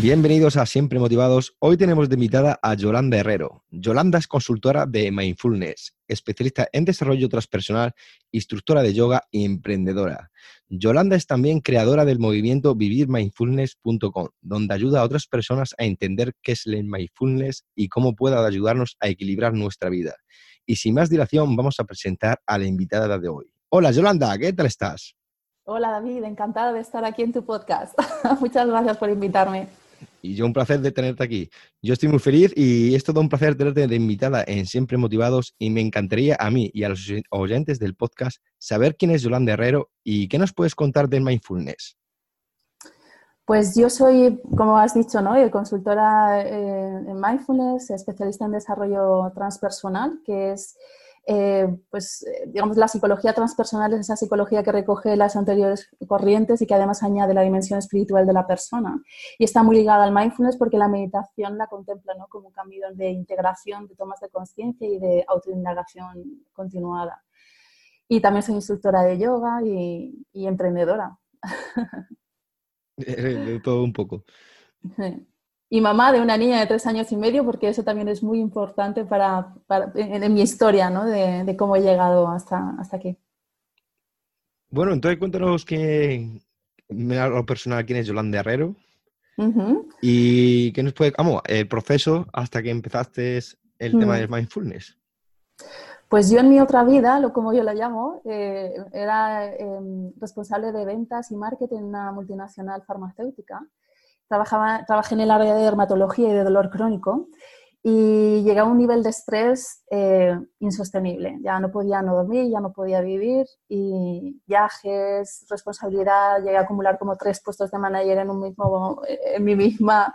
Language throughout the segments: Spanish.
Bienvenidos a Siempre Motivados. Hoy tenemos de invitada a Yolanda Herrero. Yolanda es consultora de Mindfulness, especialista en desarrollo transpersonal, instructora de yoga y emprendedora. Yolanda es también creadora del movimiento vivirmindfulness.com, donde ayuda a otras personas a entender qué es el mindfulness y cómo puede ayudarnos a equilibrar nuestra vida. Y sin más dilación, vamos a presentar a la invitada de hoy. Hola Yolanda, ¿qué tal estás? Hola David, encantada de estar aquí en tu podcast. Muchas gracias por invitarme. Y yo un placer de tenerte aquí. Yo estoy muy feliz y es todo un placer tenerte de invitada en Siempre Motivados y me encantaría a mí y a los oyentes del podcast saber quién es Yolanda Herrero y qué nos puedes contar de Mindfulness. Pues yo soy, como has dicho, ¿no? consultora eh, en Mindfulness, especialista en desarrollo transpersonal, que es eh, pues, eh, digamos, la psicología transpersonal es esa psicología que recoge las anteriores corrientes y que además añade la dimensión espiritual de la persona. Y está muy ligada al mindfulness porque la meditación la contempla ¿no? como un camino de integración, de tomas de conciencia y de autoindagación continuada. Y también soy instructora de yoga y, y emprendedora. De todo un poco. Y mamá de una niña de tres años y medio, porque eso también es muy importante para, en, mi historia, ¿no? De, cómo he llegado hasta, hasta aquí. Bueno, entonces cuéntanos que me lo personal quién es Yolanda Herrero y qué nos puede, vamos, el proceso hasta que empezaste el tema del mindfulness. Pues yo en mi otra vida, lo como yo la llamo, eh, era em, responsable de ventas y marketing en una multinacional farmacéutica trabajaba, trabajé en el área de dermatología y de dolor crónico y llegué a un nivel de estrés eh, insostenible. Ya no podía no dormir, ya no podía vivir y viajes, responsabilidad, llegué a acumular como tres puestos de manager en, un mismo, en mí misma.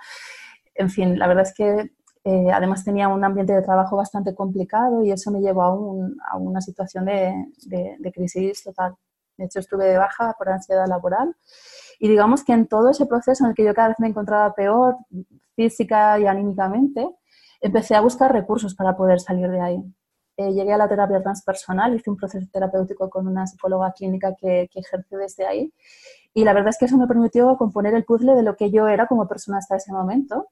En fin, la verdad es que eh, además tenía un ambiente de trabajo bastante complicado y eso me llevó a, un, a una situación de, de, de crisis total. De hecho, estuve de baja por ansiedad laboral y digamos que en todo ese proceso en el que yo cada vez me encontraba peor física y anímicamente, empecé a buscar recursos para poder salir de ahí. Eh, llegué a la terapia transpersonal, hice un proceso terapéutico con una psicóloga clínica que, que ejerce desde ahí. Y la verdad es que eso me permitió componer el puzzle de lo que yo era como persona hasta ese momento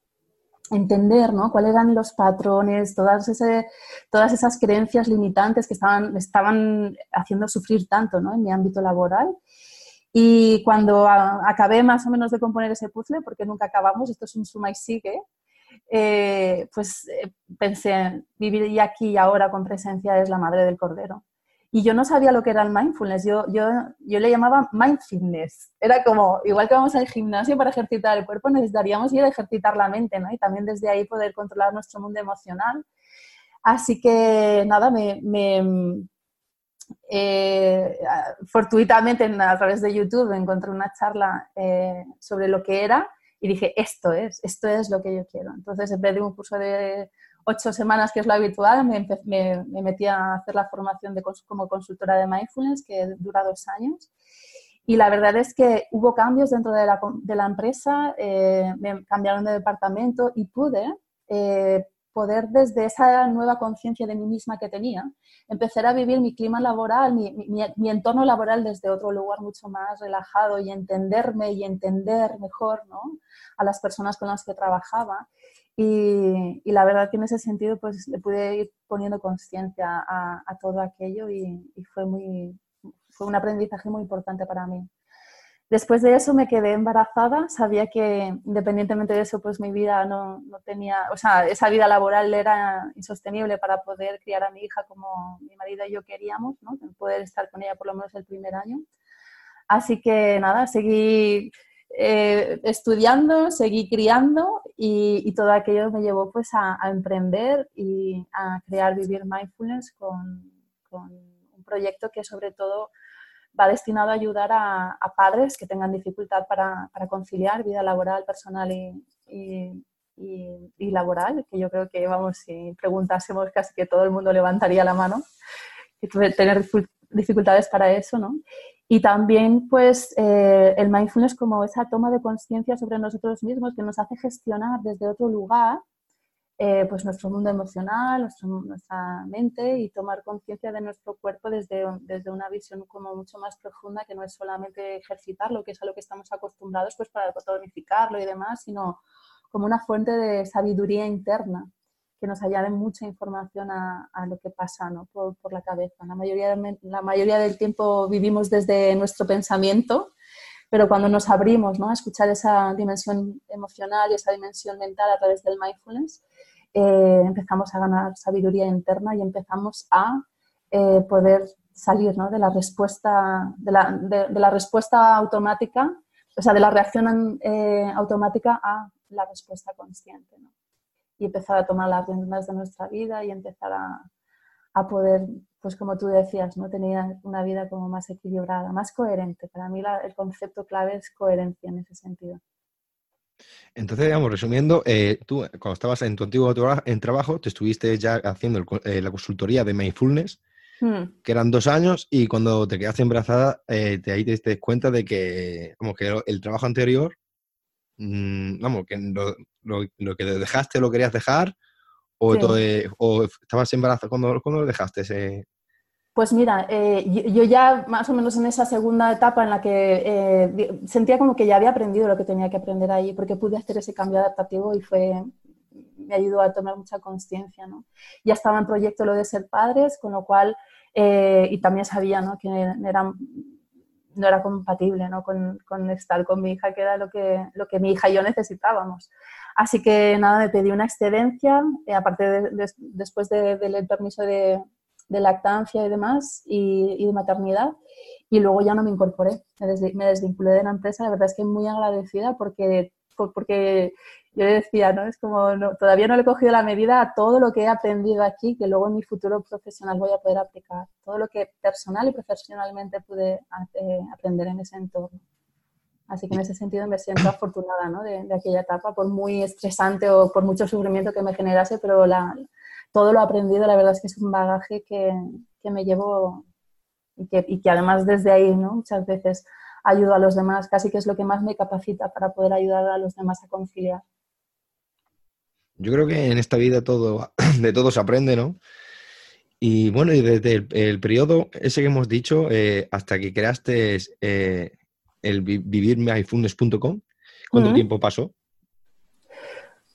entender ¿no? cuáles eran los patrones, todas, ese, todas esas creencias limitantes que estaban, estaban haciendo sufrir tanto ¿no? en mi ámbito laboral y cuando acabé más o menos de componer ese puzzle, porque nunca acabamos, esto es un suma y sigue, eh, pues eh, pensé, vivir aquí y ahora con presencia es la madre del cordero. Y yo no sabía lo que era el mindfulness, yo, yo, yo le llamaba mindfulness. Era como, igual que vamos al gimnasio para ejercitar el cuerpo, necesitaríamos ir a ejercitar la mente, ¿no? Y también desde ahí poder controlar nuestro mundo emocional. Así que nada, me, me, eh, fortuitamente a través de YouTube encontré una charla eh, sobre lo que era y dije, esto es, esto es lo que yo quiero. Entonces, en vez de un curso de ocho semanas, que es lo habitual, me, me, metí a hacer la formación de, como consultora de mindfulness, que dura dos años. Y la verdad es que hubo cambios dentro de la, empresa, eh, me cambiaron de departamento y pude poder desde esa nueva conciencia de mí misma que tenía, empezar a vivir mi clima laboral, mi, entorno laboral desde otro lugar mucho más relajado y entenderme y entender mejor ¿no? a las personas con las que trabajaba. Y, la verdad que en ese sentido pues le pude ir poniendo conciencia a, todo aquello y, y, fue, muy, fue un aprendizaje muy importante para mí. Después de eso me quedé embarazada, sabía que independientemente de eso, pues mi vida no, no, tenía, o sea, esa vida laboral era insostenible para poder criar a mi hija como mi marido y yo queríamos, ¿no? Poder estar con ella por lo menos el primer año. Así que nada, seguí eh, estudiando, seguí criando y, todo aquello me llevó pues a, a, emprender y a crear Vivir Mindfulness con, con un proyecto que sobre todo va destinado a ayudar a, padres que tengan dificultad para, conciliar vida laboral, personal y, laboral, que yo creo que, vamos, si preguntásemos casi que todo el mundo levantaría la mano, tener dificultades para eso, ¿no? Y también, pues, eh, el mindfulness como esa toma de conciencia sobre nosotros mismos que nos hace gestionar desde otro lugar, eh, pues, nuestro mundo emocional, nuestra mente y tomar conciencia de nuestro cuerpo desde, desde una visión como mucho más profunda, que no es solamente ejercitarlo, que es a lo que estamos acostumbrados, pues, para tonificarlo y demás, sino como una fuente de sabiduría interna que nos añade mucha información a, lo que pasa ¿no? por, la cabeza. La mayoría, la mayoría del tiempo vivimos desde nuestro pensamiento, pero cuando nos abrimos ¿no? a escuchar esa dimensión emocional y esa dimensión mental a través del mindfulness, eh, empezamos a ganar sabiduría interna y empezamos a eh, poder salir ¿no? de, la respuesta, de, la, de, la respuesta automática, o sea, de la reacción eh, automática a la respuesta consciente. y empezar a tomar las riendas de nuestra vida y empezar a, a poder, pues como tú decías, ¿no? tener una vida como más equilibrada, más coherente. Para mí el concepto clave es coherencia en ese sentido. Entonces, digamos, resumiendo, eh, tú cuando estabas en tu antiguo en trabajo, te estuviste ya haciendo eh, la consultoría de Mindfulness, hmm. que eran dos años, y cuando te quedaste embarazada, eh, te, ahí te diste cuenta de que, como que el trabajo anterior Mm, vamos, que lo, que dejaste lo querías dejar o, o estabas embarazada cuando, lo dejaste ese... Pues mira, eh, yo, ya más o menos en esa segunda etapa en la que eh, sentía como que ya había aprendido lo que tenía que aprender ahí, porque pude hacer ese cambio adaptativo y fue, me ayudó a tomar mucha conciencia. ¿no? Ya estaba en proyecto lo de ser padres, con lo cual, eh, y también sabía ¿no? que eran no era compatible ¿no? Con, estar con mi hija, que era lo que, lo que mi hija y yo necesitábamos. Así que nada, me pedí una excedencia, aparte de, después del permiso de, de, lactancia y demás, y, de maternidad, y luego ya no me incorporé, me, desvinculé de la empresa, la verdad es que muy agradecida porque, porque yo decía, ¿no? Es como, todavía no le he cogido la medida a todo lo que he aprendido aquí, que luego en mi futuro profesional voy a poder aplicar, todo lo que personal y profesionalmente pude eh, aprender en ese entorno. Así que en ese sentido me siento afortunada ¿no? de, de, aquella etapa, por muy estresante o por mucho sufrimiento que me generase, pero la, todo lo aprendido, la verdad es que es un bagaje que, que me llevo y que, y que además desde ahí ¿no? muchas veces ayudo a los demás, casi que es lo que más me capacita para poder ayudar a los demás a conciliar. Yo creo que en esta vida todo, de todo se aprende, ¿no? Y bueno, y desde el, periodo ese que hemos dicho eh, hasta que creaste eh, el vivirmyfunes.com, ¿cuánto tiempo pasó?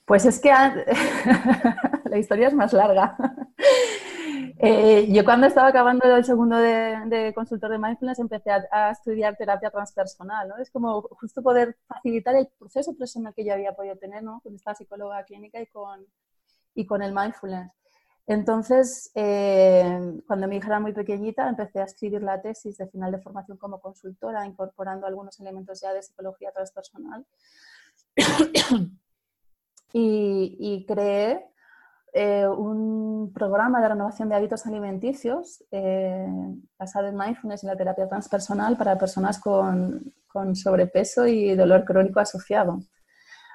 Pues es que la historia es más larga. Eh, yo cuando estaba acabando el segundo de, consultor de mindfulness empecé a, estudiar terapia transpersonal, ¿no? Es como justo poder facilitar el proceso personal que yo había podido tener, ¿no? Con esta psicóloga clínica y con, y con el mindfulness. Entonces, eh, cuando mi hija era muy pequeñita, empecé a escribir la tesis de final de formación como consultora, incorporando algunos elementos ya de psicología transpersonal. y, y creé eh, un programa de renovación de hábitos alimenticios eh, basado en mindfulness y la terapia transpersonal para personas con, con, sobrepeso y dolor crónico asociado.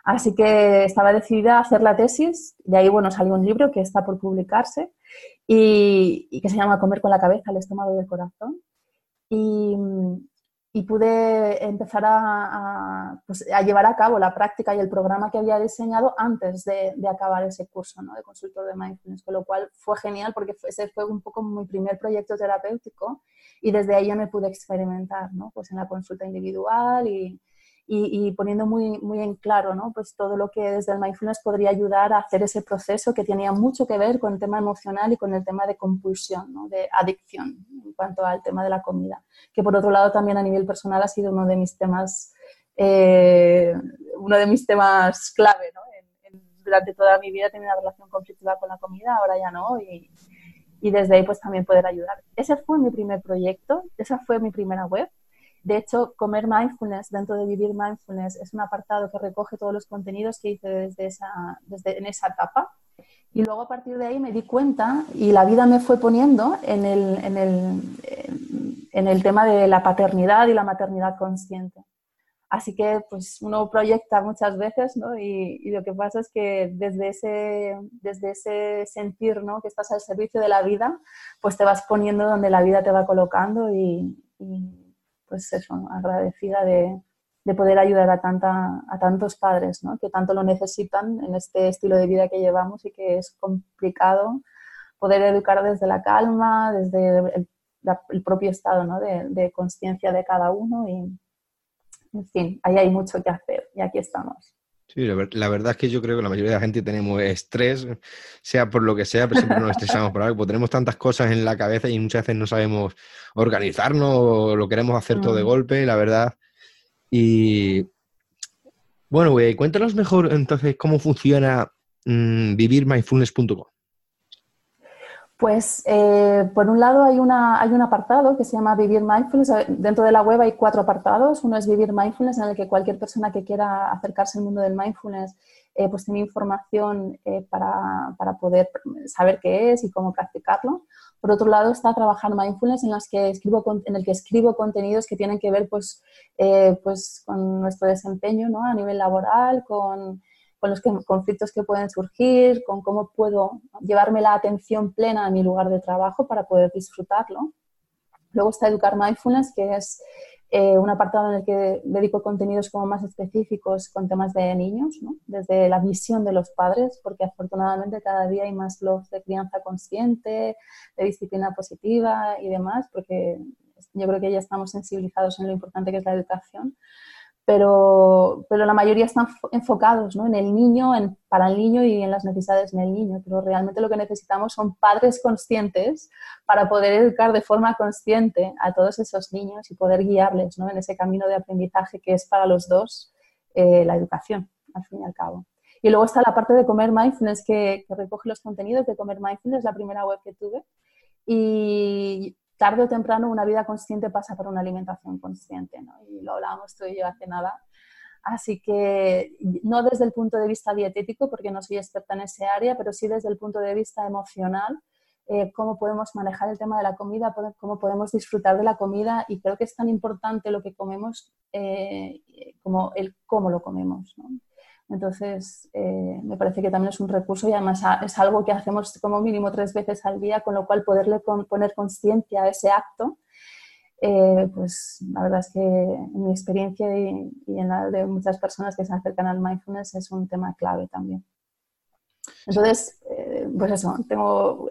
Así que estaba decidida a hacer la tesis, de ahí bueno, salió un libro que está por publicarse y, y que se llama Comer con la cabeza, el estómago y el corazón. Y, y pude empezar pues, a, llevar a cabo la práctica y el programa que había diseñado antes de, acabar ese curso ¿no? de consultor de mindfulness, con lo cual fue genial porque ese fue un poco mi primer proyecto terapéutico y desde ahí ya me pude experimentar pues en la consulta individual y, y, poniendo muy, muy en claro ¿no? pues todo lo que desde el mindfulness podría ayudar a hacer ese proceso que tenía mucho que ver con el tema emocional y con el tema de compulsión, ¿no? de adicción en cuanto al tema de la comida, que por otro lado también a nivel personal ha sido uno de mis temas, eh, uno de mis temas clave. ¿no? durante toda mi vida he tenido una relación conflictiva con la comida, ahora ya no, y, y desde ahí pues también poder ayudar. Ese fue mi primer proyecto, esa fue mi primera web de hecho, Comer Mindfulness dentro de Vivir Mindfulness es un apartado que recoge todos los contenidos que hice desde esa, desde, en esa etapa. Y luego a partir de ahí me di cuenta y la vida me fue poniendo en el, en el, en el tema de la paternidad y la maternidad consciente. Así que pues uno proyecta muchas veces, ¿no? Y, lo que pasa es que desde ese, desde ese sentir, ¿no? Que estás al servicio de la vida, pues te vas poniendo donde la vida te va colocando y, pues eso, agradecida de, de, poder ayudar a, tanta, a tantos padres, ¿no? Que tanto lo necesitan en este estilo de vida que llevamos y que es complicado poder educar desde la calma, desde el, el propio estado ¿no? de, de conciencia de cada uno y en fin, ahí hay mucho que hacer y aquí estamos. Sí, la, verdad es que yo creo que la mayoría de la gente tenemos estrés, sea por lo que sea, pero siempre nos estresamos por algo, porque tenemos tantas cosas en la cabeza y muchas veces no sabemos organizarnos o lo queremos hacer todo de mm. golpe, la verdad. Y bueno, güey, cuéntanos mejor entonces cómo funciona mm, vivirmindfulness.com. Pues eh, por un lado hay, una, hay un apartado que se llama Vivir Mindfulness. Dentro de la web hay cuatro apartados. Uno es Vivir Mindfulness, en el que cualquier persona que quiera acercarse al mundo del mindfulness eh, pues tiene información eh, para, para, poder saber qué es y cómo practicarlo. Por otro lado está Trabajar Mindfulness, en, las que escribo, en el que escribo contenidos que tienen que ver pues, pues con nuestro desempeño ¿no? a nivel laboral, con con los conflictos que pueden surgir, con cómo puedo llevarme la atención plena a mi lugar de trabajo para poder disfrutarlo. Luego está Educar Mindfulness, que es eh, un apartado en el que dedico contenidos como más específicos con temas de niños, desde la visión de los padres, porque afortunadamente cada día hay más blogs de crianza consciente, de disciplina positiva y demás, porque yo creo que ya estamos sensibilizados en lo importante que es la educación pero, pero la mayoría están enfocados ¿no? en el niño, en, para el niño y en las necesidades del niño. Pero realmente lo que necesitamos son padres conscientes para poder educar de forma consciente a todos esos niños y poder guiarles ¿no? en ese camino de aprendizaje que es para los dos eh, la educación, al fin y al cabo. Y luego está la parte de Comer Mindfulness, que, que recoge los contenidos de Comer Mindfulness, la primera web que tuve. Y tarde o temprano una vida consciente pasa por una alimentación consciente, ¿no? Y lo hablábamos tú y yo hace nada. Así que no desde el punto de vista dietético, porque no soy experta en ese área, pero sí desde el punto de vista emocional, eh, cómo podemos manejar el tema de la comida, cómo podemos disfrutar de la comida y creo que es tan importante lo que comemos eh, como el cómo lo comemos. ¿no? Entonces, eh, me parece que también es un recurso y además es algo que hacemos como mínimo tres veces al día, con lo cual poderle poner conciencia a ese acto, eh, pues la verdad es que en mi experiencia y, en la de muchas personas que se acercan al mindfulness es un tema clave también. Entonces, eh, pues eso, tengo,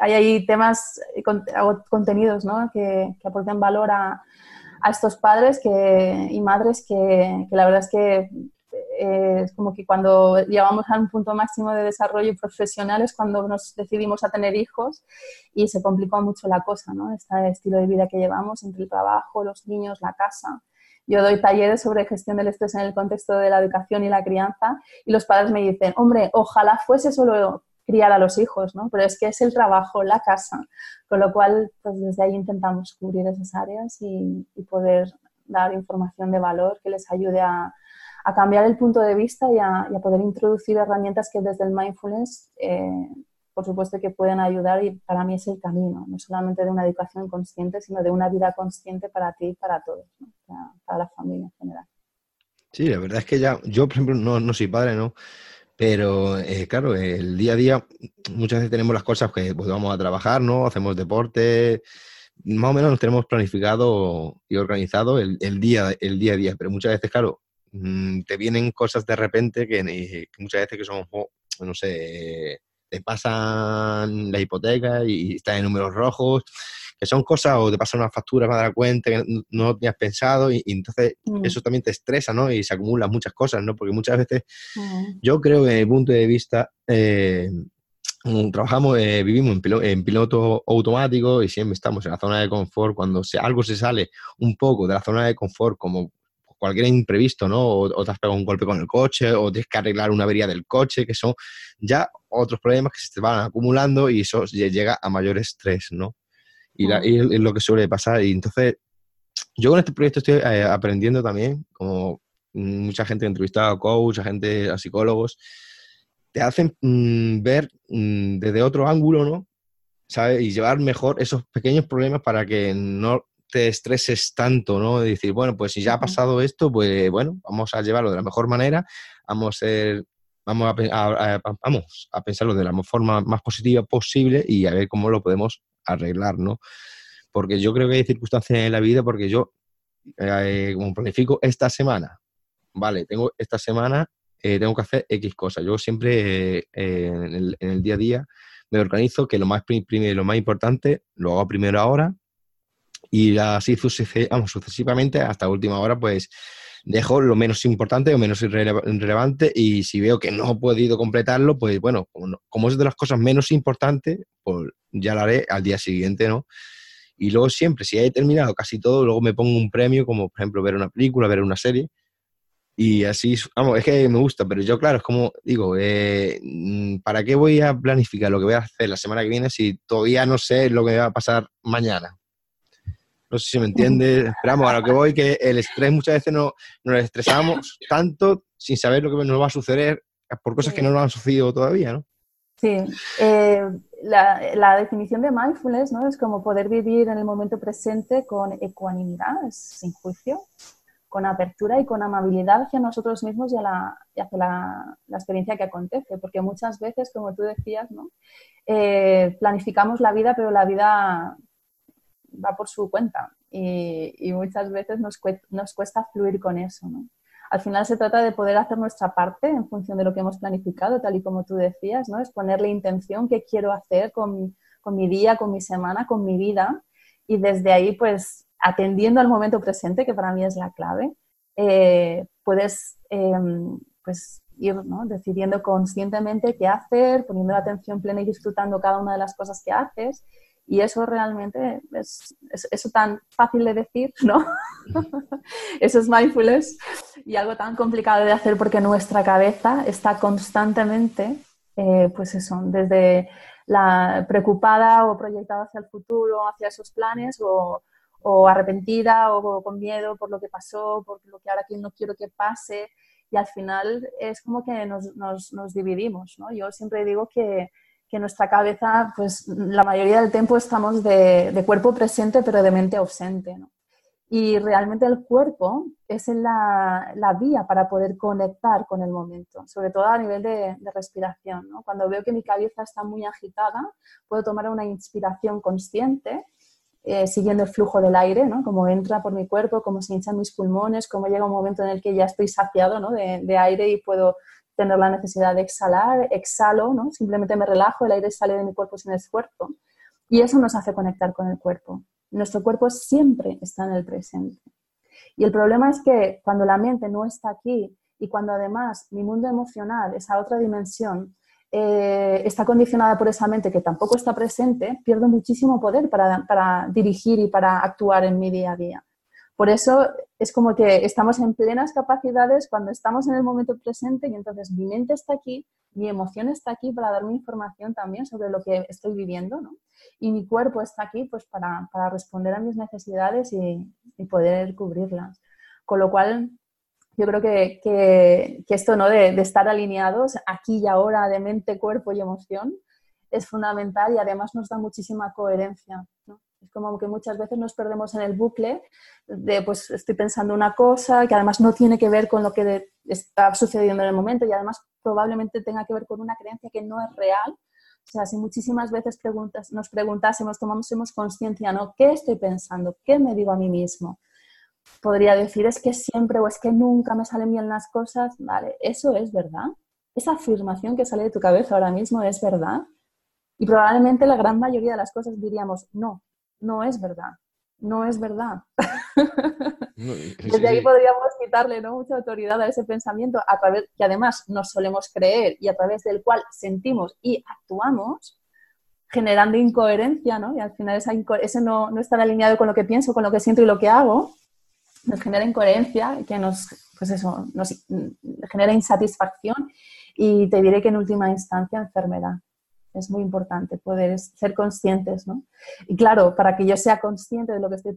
hay ahí temas, hago contenidos ¿no? que, que aporten valor a, a estos padres que, y madres que, que la verdad es que es como que cuando llegamos a un punto máximo de desarrollo profesional es cuando nos decidimos a tener hijos y se complicó mucho la cosa, ¿no? Este estilo de vida que llevamos entre el trabajo, los niños, la casa. Yo doy talleres sobre gestión del estrés en el contexto de la educación y la crianza y los padres me dicen, hombre, ojalá fuese solo criar a los hijos, ¿no? Pero es que es el trabajo, la casa, con lo cual pues desde ahí intentamos cubrir esas áreas y poder dar información de valor que les ayude a, a cambiar el punto de vista y a, poder introducir herramientas que desde el mindfulness, eh, por supuesto, que pueden ayudar y para mí es el camino, no solamente de una educación consciente, sino de una vida consciente para ti y para todos, para, la familia en general. Sí, la verdad es que ya, yo por ejemplo no, no soy padre, ¿no? Pero eh, claro, el día a día muchas veces tenemos las cosas que pues, vamos a trabajar, ¿no? Hacemos deporte, más o menos nos tenemos planificado y organizado el, día, el día a día, pero muchas veces, claro, Mm, te vienen cosas de repente que, muchas veces que son, no sé, te pasan la hipoteca y estás en números rojos, que son cosas, o te pasan una factura para dar cuenta que no, tenías pensado, y, entonces mm. eso también te estresa, ¿no? Y se acumulan muchas cosas, ¿no? Porque muchas veces, mm. yo creo que desde mi punto de vista, eh, trabajamos, eh, vivimos en piloto, automático y siempre estamos en la zona de confort. Cuando algo se sale un poco de la zona de confort, como cualquier imprevisto, ¿no? O, te has pegado un golpe con el coche, o tienes que arreglar una avería del coche, que son ya otros problemas que se te van acumulando y eso llega a mayor estrés, ¿no? Y, es lo que suele pasar. Y entonces, yo con este proyecto estoy eh, aprendiendo también, como mucha gente entrevistado a coach, a gente, a psicólogos, te hacen mm, ver mm, desde otro ángulo, ¿no? ¿Sabes? Y llevar mejor esos pequeños problemas para que no te estreses tanto, ¿no? De decir, bueno, pues si ya ha pasado esto, pues bueno, vamos a llevarlo de la mejor manera, vamos a ser, vamos a, vamos a pensarlo de la forma más positiva posible y a ver cómo lo podemos arreglar, ¿no? Porque yo creo que hay circunstancias en la vida, porque yo, eh, como planifico esta semana, vale, tengo esta semana, eh, tengo que hacer X cosas. Yo siempre eh, en, el, en, el, día a día me organizo que lo más, lo más importante lo hago primero ahora y así sucesivamente hasta última hora, pues dejo lo menos importante o menos irrelevante y si veo que no he podido completarlo, pues bueno, como, es de las cosas menos importantes, pues ya lo haré al día siguiente, ¿no? Y luego siempre, si he terminado casi todo, luego me pongo un premio, como por ejemplo ver una película, ver una serie. Y así, vamos, es que me gusta, pero yo, claro, es como digo, eh, ¿para qué voy a planificar lo que voy a hacer la semana que viene si todavía no sé lo que va a pasar mañana? No sé si me entiendes. Esperamos a lo que voy, que el estrés muchas veces no, nos estresamos tanto sin saber lo que nos va a suceder por cosas que no nos han sucedido todavía, ¿no? Sí, eh, la, la, definición de mindfulness ¿no? es como poder vivir en el momento presente con ecuanimidad, sin juicio, con apertura y con amabilidad hacia nosotros mismos y, la, hacia la, la, experiencia que acontece, porque muchas veces, como tú decías, ¿no? Eh, planificamos la vida, pero la vida va por su cuenta y, muchas veces nos cuesta, fluir con eso. Al final se trata de poder hacer nuestra parte en función de lo que hemos planificado, tal y como tú decías, ¿no? es ponerle intención, qué quiero hacer con, con mi día, con mi semana, con mi vida y desde ahí pues atendiendo al momento presente, que para mí es la clave, eh, puedes em, pues ir ¿no? decidiendo conscientemente qué hacer, poniendo la atención plena y disfrutando cada una de las cosas que haces y eso realmente es, eso tan fácil de decir, ¿no? eso es mindfulness y algo tan complicado de hacer porque nuestra cabeza está constantemente, eh, pues eso, desde la preocupada o proyectada hacia el futuro, hacia esos planes o, o arrepentida o con miedo por lo que pasó, por lo que ahora no quiero que pase y al final es como que nos, nos, nos dividimos, ¿no? Yo siempre digo que que nuestra cabeza, pues la mayoría del tiempo estamos de, cuerpo presente, pero de mente ausente. Y realmente el cuerpo es la, la, vía para poder conectar con el momento, sobre todo a nivel de, respiración. Cuando veo que mi cabeza está muy agitada, puedo tomar una inspiración consciente, eh, siguiendo el flujo del aire, ¿no? cómo entra por mi cuerpo, cómo se hinchan mis pulmones, cómo llega un momento en el que ya estoy saciado ¿no? de aire y puedo tener la necesidad de exhalar, exhalo, ¿no? simplemente me relajo, el aire sale de mi cuerpo sin esfuerzo. Y eso nos hace conectar con el cuerpo. Nuestro cuerpo siempre está en el presente. Y el problema es que cuando la mente no está aquí y cuando además mi mundo emocional, esa otra dimensión, eh, está condicionada por esa mente que tampoco está presente, pierdo muchísimo poder para, para dirigir y para actuar en mi día a día. Por eso es como que estamos en plenas capacidades cuando estamos en el momento presente y entonces mi mente está aquí, mi emoción está aquí para darme información también sobre lo que estoy viviendo, ¿no? Y mi cuerpo está aquí pues para, para responder a mis necesidades y, poder cubrirlas. Con lo cual, yo creo que, que, que esto ¿no? De, de, estar alineados aquí y ahora de mente, cuerpo y emoción es fundamental y además nos da muchísima coherencia. ¿no? Es como que muchas veces nos perdemos en el bucle de, pues estoy pensando una cosa que además no tiene que ver con lo que está sucediendo en el momento y además probablemente tenga que ver con una creencia que no es real. O sea, si muchísimas veces preguntas, nos preguntásemos, tomásemos conciencia, ¿no? ¿Qué estoy pensando? ¿Qué me digo a mí mismo? Podría decir, es que siempre o es que nunca me salen bien las cosas. Vale, eso es verdad. Esa afirmación que sale de tu cabeza ahora mismo es verdad. Y probablemente la gran mayoría de las cosas diríamos, no, no es verdad, no es verdad. Desde ahí podríamos quitarle ¿no? mucha autoridad a ese pensamiento, a través que además nos solemos creer y a través del cual sentimos y actuamos, generando incoherencia, ¿no? Y al final esa ese no, no estar alineado con lo que pienso, con lo que siento y lo que hago, nos genera incoherencia, que nos, pues eso, nos genera insatisfacción y te diré que en última instancia enfermedad es muy importante poder ser conscientes, ¿no? Y claro, para que yo sea consciente de lo que estoy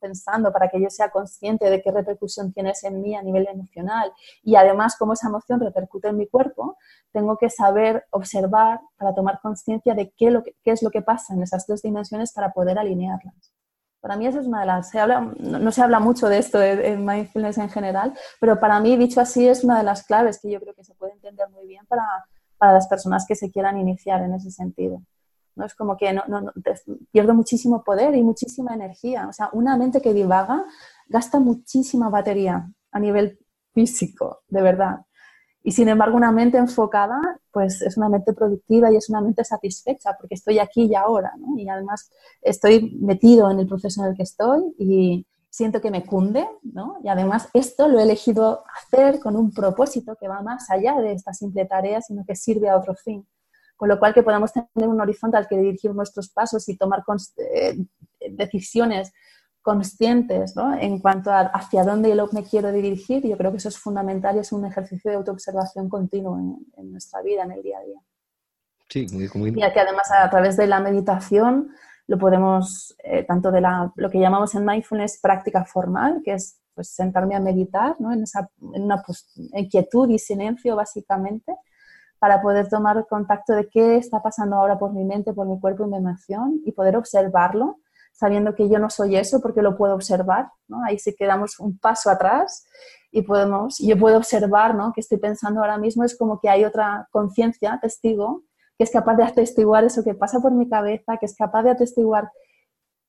pensando, para que yo sea consciente de qué repercusión tiene eso en mí a nivel emocional y además cómo esa emoción repercute en mi cuerpo, tengo que saber observar para tomar conciencia de qué, lo qué es lo que pasa en esas dos dimensiones para poder alinearlas. Para mí eso es una de las... Se habla, no, se habla mucho de esto en mindfulness en general, pero para mí, dicho así, es una de las claves que yo creo que se puede entender muy bien para, para las personas que se quieran iniciar en ese sentido. ¿no? Es como que no, no, pierdo muchísimo poder y muchísima energía. O sea, una mente que divaga gasta muchísima batería a nivel físico, de verdad. Y sin embargo, una mente enfocada, pues es una mente productiva y es una mente satisfecha, porque estoy aquí y ahora, ¿no? Y además estoy metido en el proceso en el que estoy y siento que me cunde, ¿no? Y además esto lo he elegido hacer con un propósito que va más allá de esta simple tarea, sino que sirve a otro fin con lo cual que podamos tener un horizonte al que dirigir nuestros pasos y tomar eh, decisiones conscientes ¿no? en cuanto a hacia dónde yo me quiero dirigir, yo creo que eso es fundamental y es un ejercicio de autoobservación continuo en, nuestra vida, en el día a día. Sí, muy, Y que además a través de la meditación lo podemos, eh, tanto de la, lo que llamamos en mindfulness práctica formal, que es pues, sentarme a meditar ¿no? en, esa, en una en quietud y silencio básicamente, para poder tomar contacto de qué está pasando ahora por mi mente, por mi cuerpo y mi emoción y poder observarlo, sabiendo que yo no soy eso porque lo puedo observar, ¿no? Ahí sí que damos un paso atrás y podemos, yo puedo observar, ¿no? Que estoy pensando ahora mismo es como que hay otra conciencia, testigo, que es capaz de atestiguar eso que pasa por mi cabeza, que es capaz de atestiguar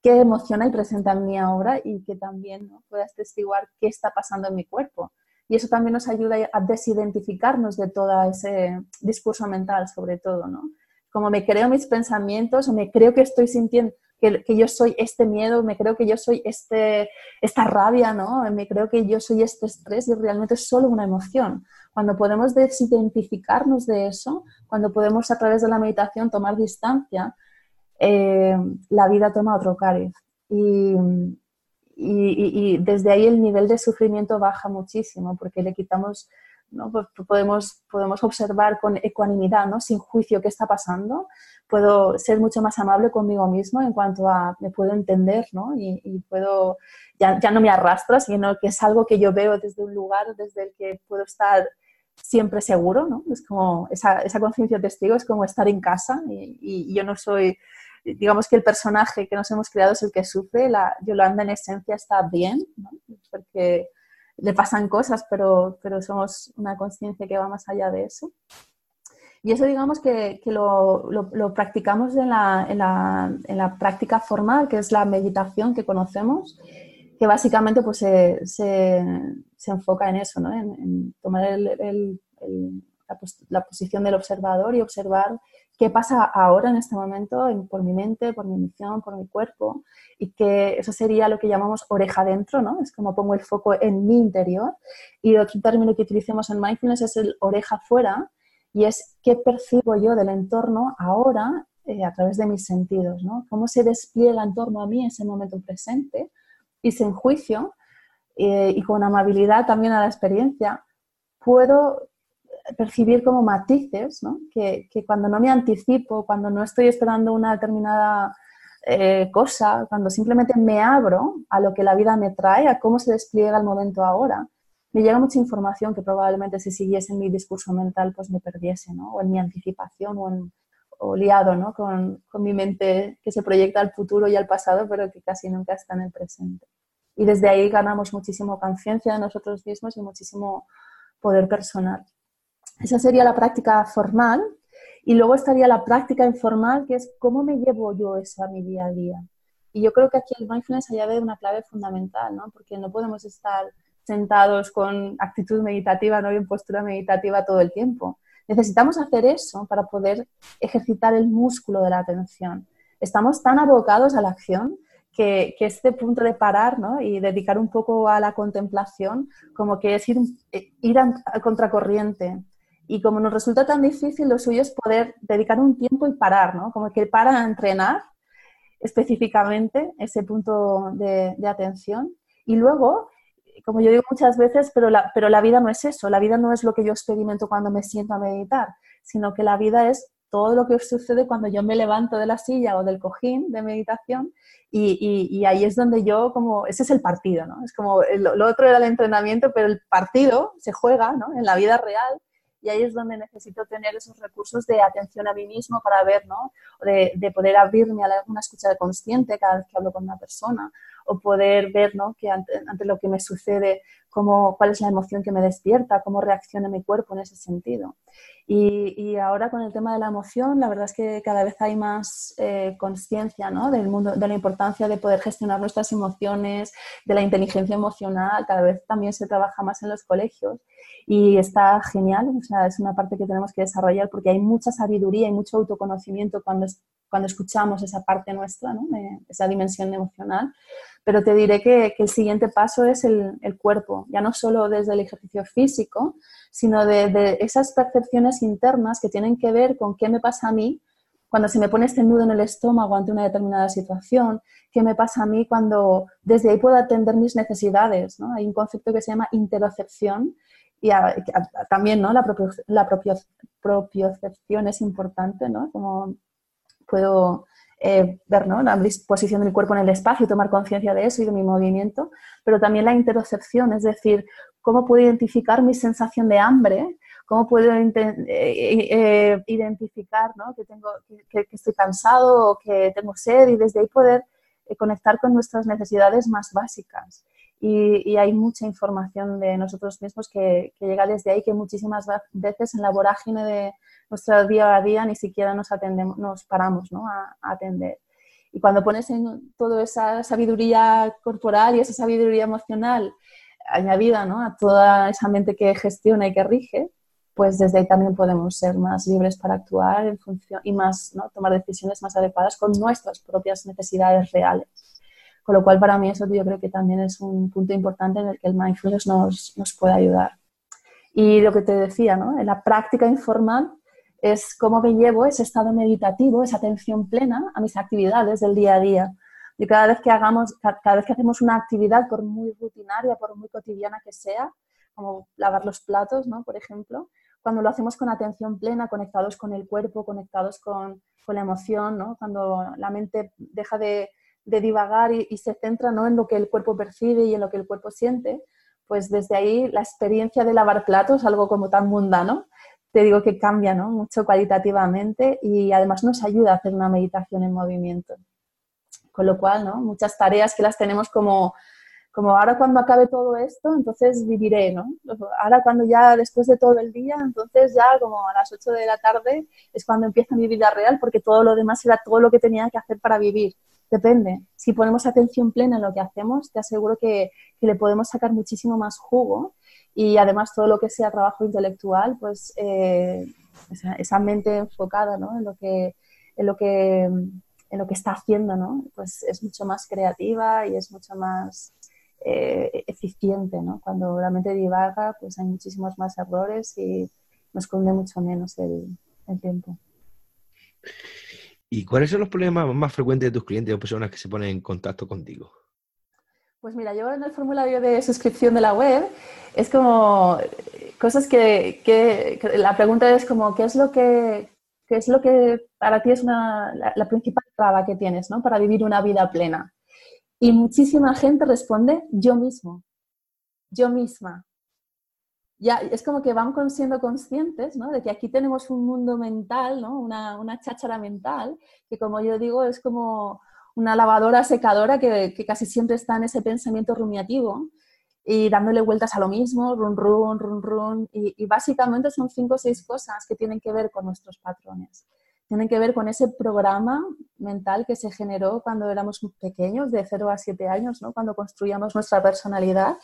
qué emoción hay presente en mí ahora y que también ¿no? pueda atestiguar qué está pasando en mi cuerpo. Y eso también nos ayuda a desidentificarnos de todo ese discurso mental, sobre todo, ¿no? Como me creo mis pensamientos o me creo que estoy sintiendo, que, que, yo soy este miedo, me creo que yo soy este, esta rabia, ¿no? Me creo que yo soy este estrés y realmente es solo una emoción. Cuando podemos desidentificarnos de eso, cuando podemos a través de la meditación tomar distancia, eh, la vida toma otro cariz. Y, y, desde ahí el nivel de sufrimiento baja muchísimo porque le quitamos, ¿no? Pues podemos, podemos observar con ecuanimidad, ¿no? sin juicio qué está pasando, puedo ser mucho más amable conmigo mismo en cuanto a me puedo entender ¿no? y, puedo, ya, ya, no me arrastra, sino que es algo que yo veo desde un lugar desde el que puedo estar siempre seguro, ¿no? Es como esa, esa conciencia testigo es como estar en casa y, y yo no soy digamos que el personaje que nos hemos creado es el que sufre, la Yolanda en esencia está bien, porque le pasan cosas, pero, pero somos una conciencia que va más allá de eso. Y eso digamos que, que lo, lo, practicamos en la, en, la, en la, práctica formal, que es la meditación que conocemos, que básicamente pues, se, se, se enfoca en eso, ¿no? en, tomar el, el, la, la, posición del observador y observar qué pasa ahora en este momento por mi mente, por mi misión, por mi cuerpo, y que eso sería lo que llamamos oreja dentro, ¿no? Es como pongo el foco en mi interior. Y otro término que utilicemos en mindfulness es el oreja fuera, y es qué percibo yo del entorno ahora eh, a través de mis sentidos, ¿no? Cómo se despliega en torno a mí ese momento presente y sin juicio eh, y con amabilidad también a la experiencia, puedo percibir como matices, ¿no? que, que, cuando no me anticipo, cuando no estoy esperando una determinada eh, cosa, cuando simplemente me abro a lo que la vida me trae, a cómo se despliega el momento ahora, me llega mucha información que probablemente si siguiese en mi discurso mental pues me perdiese, ¿no? o en mi anticipación o, en, o liado ¿no? con, con mi mente que se proyecta al futuro y al pasado, pero que casi nunca está en el presente. Y desde ahí ganamos muchísimo conciencia de nosotros mismos y muchísimo poder personal. Esa sería la práctica formal. Y luego estaría la práctica informal, que es cómo me llevo yo eso a mi día a día. Y yo creo que aquí el mindfulness añade una clave fundamental, ¿no? Porque no podemos estar sentados con actitud meditativa, no en postura meditativa todo el tiempo. Necesitamos hacer eso para poder ejercitar el músculo de la atención. Estamos tan abocados a la acción que, este punto de parar ¿no? y dedicar un poco a la contemplación como que es ir, ir a, a contracorriente, y como nos resulta tan difícil, lo suyo es poder dedicar un tiempo y parar, ¿no? Como que para entrenar específicamente ese punto de, atención. Y luego, como yo digo muchas veces, pero la, pero la vida no es eso, la vida no es lo que yo experimento cuando me siento a meditar, sino que la vida es todo lo que sucede cuando yo me levanto de la silla o del cojín de meditación y, y, ahí es donde yo como, ese es el partido, ¿no? Es como, lo, lo, otro era el entrenamiento, pero el partido se juega, ¿no? En la vida real Y ahí es donde necesito tener esos recursos de atención a mí mismo para ver, ¿no? De, de poder abrirme a una escucha consciente cada vez que hablo con una persona o poder ver, ¿no? Que ante, lo que me sucede, cómo, cuál es la emoción que me despierta, cómo reacciona mi cuerpo en ese sentido. Y, y, ahora con el tema de la emoción, la verdad es que cada vez hay más eh, conciencia ¿no? del mundo, de la importancia de poder gestionar nuestras emociones, de la inteligencia emocional, cada vez también se trabaja más en los colegios y está genial, o sea, es una parte que tenemos que desarrollar porque hay mucha sabiduría y mucho autoconocimiento cuando, cuando escuchamos esa parte nuestra, ¿no? esa dimensión emocional. Pero te diré que, que el siguiente paso es el, el, cuerpo, ya no solo desde el ejercicio físico, sino de, de, esas percepciones internas que tienen que ver con qué me pasa a mí cuando se me pone este nudo en el estómago ante una determinada situación, qué me pasa a mí cuando desde ahí puedo atender mis necesidades. ¿no? Hay un concepto que se llama interocepción y a, a, también ¿no? la, propio, la propio, propiocepción es importante, ¿no? como puedo eh, ver ¿no? la disposición del cuerpo en el espacio, tomar conciencia de eso y de mi movimiento, pero también la interocepción, es decir, cómo puedo identificar mi sensación de hambre, cómo puedo eh, eh, identificar ¿no? que, tengo, que, que, estoy cansado o que tengo sed y desde ahí poder eh, conectar con nuestras necesidades más básicas. Y, y, hay mucha información de nosotros mismos que, que, llega desde ahí, que muchísimas veces en la vorágine de nuestro día a día ni siquiera nos, atendemos, nos paramos ¿no? a, a, atender. Y cuando pones en toda esa sabiduría corporal y esa sabiduría emocional añadida ¿no? a toda esa mente que gestiona y que rige, pues desde ahí también podemos ser más libres para actuar en función y más, ¿no? tomar decisiones más adecuadas con nuestras propias necesidades reales. Con lo cual, para mí eso yo creo que también es un punto importante en el que el mindfulness nos, nos puede ayudar. Y lo que te decía, ¿no? en la práctica informal es cómo me llevo ese estado meditativo, esa atención plena a mis actividades del día a día. Y cada vez que hagamos, cada vez que hacemos una actividad, por muy rutinaria, por muy cotidiana que sea, como lavar los platos, ¿no? por ejemplo, cuando lo hacemos con atención plena, conectados con el cuerpo, conectados con, con la emoción, ¿no? cuando la mente deja de, de divagar y, y, se centra ¿no? en lo que el cuerpo percibe y en lo que el cuerpo siente, pues desde ahí la experiencia de lavar platos, algo como tan mundano, te digo que cambia ¿no? mucho cualitativamente y además nos ayuda a hacer una meditación en movimiento. Con lo cual, ¿no? muchas tareas que las tenemos como como ahora cuando acabe todo esto, entonces viviré, ¿no? Ahora cuando ya después de todo el día, entonces ya como a las 8 de la tarde es cuando empieza mi vida real porque todo lo demás era todo lo que tenía que hacer para vivir. Depende. Si ponemos atención plena en lo que hacemos, te aseguro que, que le podemos sacar muchísimo más jugo y además todo lo que sea trabajo intelectual, pues eh, esa, mente enfocada ¿no? en, lo que, en, lo que, en lo que está haciendo, ¿no? pues es mucho más creativa y es mucho más eh, eficiente, ¿no? Cuando la mente divaga, pues hay muchísimos más errores y nos conde mucho menos el, el, tiempo. ¿Y cuáles son los problemas más frecuentes de tus clientes o personas que se ponen en contacto contigo? Pues mira, yo en el formulario de suscripción de la web es como cosas que, la pregunta es como, ¿qué es lo que, qué es lo que para ti es una, la, la principal traba que tienes ¿no? para vivir una vida plena? Y muchísima gente responde yo mismo, yo misma. Ya, es como que van siendo conscientes ¿no? de que aquí tenemos un mundo mental, ¿no? una, una cháchara mental, que como yo digo es como una lavadora secadora que, casi siempre está en ese pensamiento rumiativo y dándole vueltas a lo mismo, run, run, run, run. Y, y básicamente son cinco o seis cosas que tienen que ver con nuestros patrones tienen que ver con ese programa mental que se generó cuando éramos pequeños, de 0 a 7 años, ¿no? cuando construíamos nuestra personalidad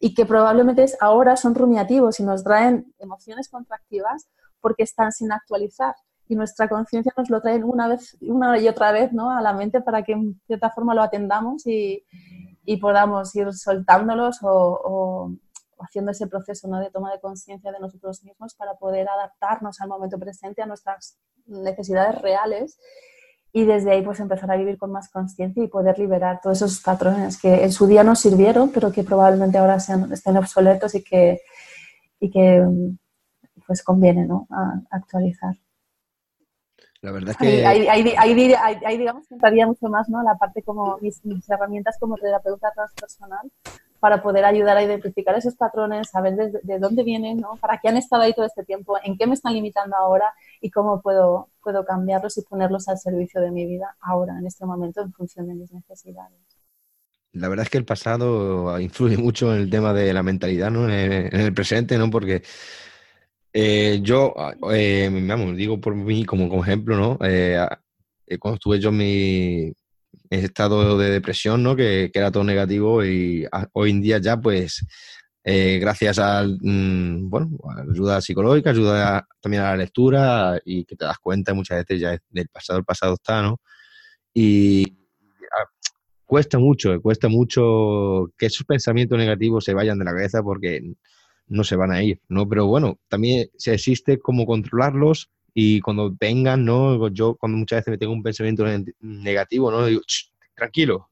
y que probablemente ahora son rumiativos y nos traen emociones contractivas porque están sin actualizar y nuestra conciencia nos lo trae una vez una y otra vez ¿no? a la mente para que en cierta forma lo atendamos y, y podamos ir soltándolos o, o haciendo ese proceso ¿no? de toma de conciencia de nosotros mismos para poder adaptarnos al momento presente, a nuestras necesidades reales y desde ahí pues empezar a vivir con más conciencia y poder liberar todos esos patrones que en su día nos sirvieron, pero que probablemente ahora sean, estén obsoletos y que, y que pues conviene ¿no? a, actualizar. La verdad es que... Ahí, ahí, ahí, ahí digamos que entraría mucho más ¿no? la parte como mis, mis herramientas como terapeuta transpersonal para poder ayudar a identificar esos patrones, saber de, dónde vienen, ¿no? para qué han estado ahí todo este tiempo, en qué me están limitando ahora y cómo puedo, puedo cambiarlos y ponerlos al servicio de mi vida ahora, en este momento, en función de mis necesidades. La verdad es que el pasado influye mucho en el tema de la mentalidad, ¿no? En el, presente, ¿no? Porque eh, yo, eh, vamos, digo por mí como, como ejemplo, ¿no? Eh, cuando estuve yo en mi estado de depresión, ¿no? Que, que era todo negativo y hoy en día ya, pues, gracias a, mm, bueno, ayuda psicológica, ayuda también a la lectura y que te das cuenta muchas veces ya del pasado, el pasado está, ¿no? Y cuesta mucho, cuesta mucho que esos pensamientos negativos se vayan de la cabeza porque no se van a ir, ¿no? Pero bueno, también se existe cómo controlarlos y cuando vengan, ¿no? Yo cuando muchas veces me tengo un pensamiento negativo, ¿no? Digo, tranquilo,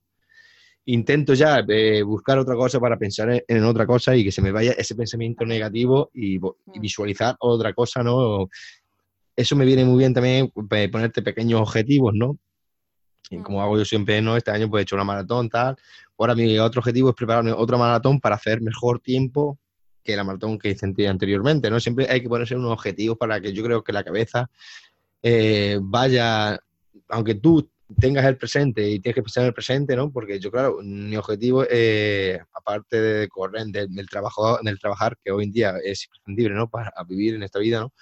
intento ya eh, buscar otra cosa para pensar en, otra cosa y que se me vaya ese pensamiento negativo y, y, mm. visualizar otra cosa, ¿no? Eso me viene muy bien también eh, ponerte pequeños objetivos, ¿no? Y como hago yo siempre, ¿no? Este año pues he hecho una maratón, tal. Ahora mi otro objetivo es prepararme otra maratón para hacer mejor tiempo que la maratón que hice anteriormente, ¿no? Siempre hay que ponerse unos objetivos para que yo creo que la cabeza eh, vaya, aunque tú tengas el presente y tienes que pensar en el presente, ¿no? Porque yo, claro, mi objetivo, eh, aparte de correr, del, trabajo, del trabajar, que hoy en día es imprescindible, ¿no? Para vivir en esta vida, ¿no?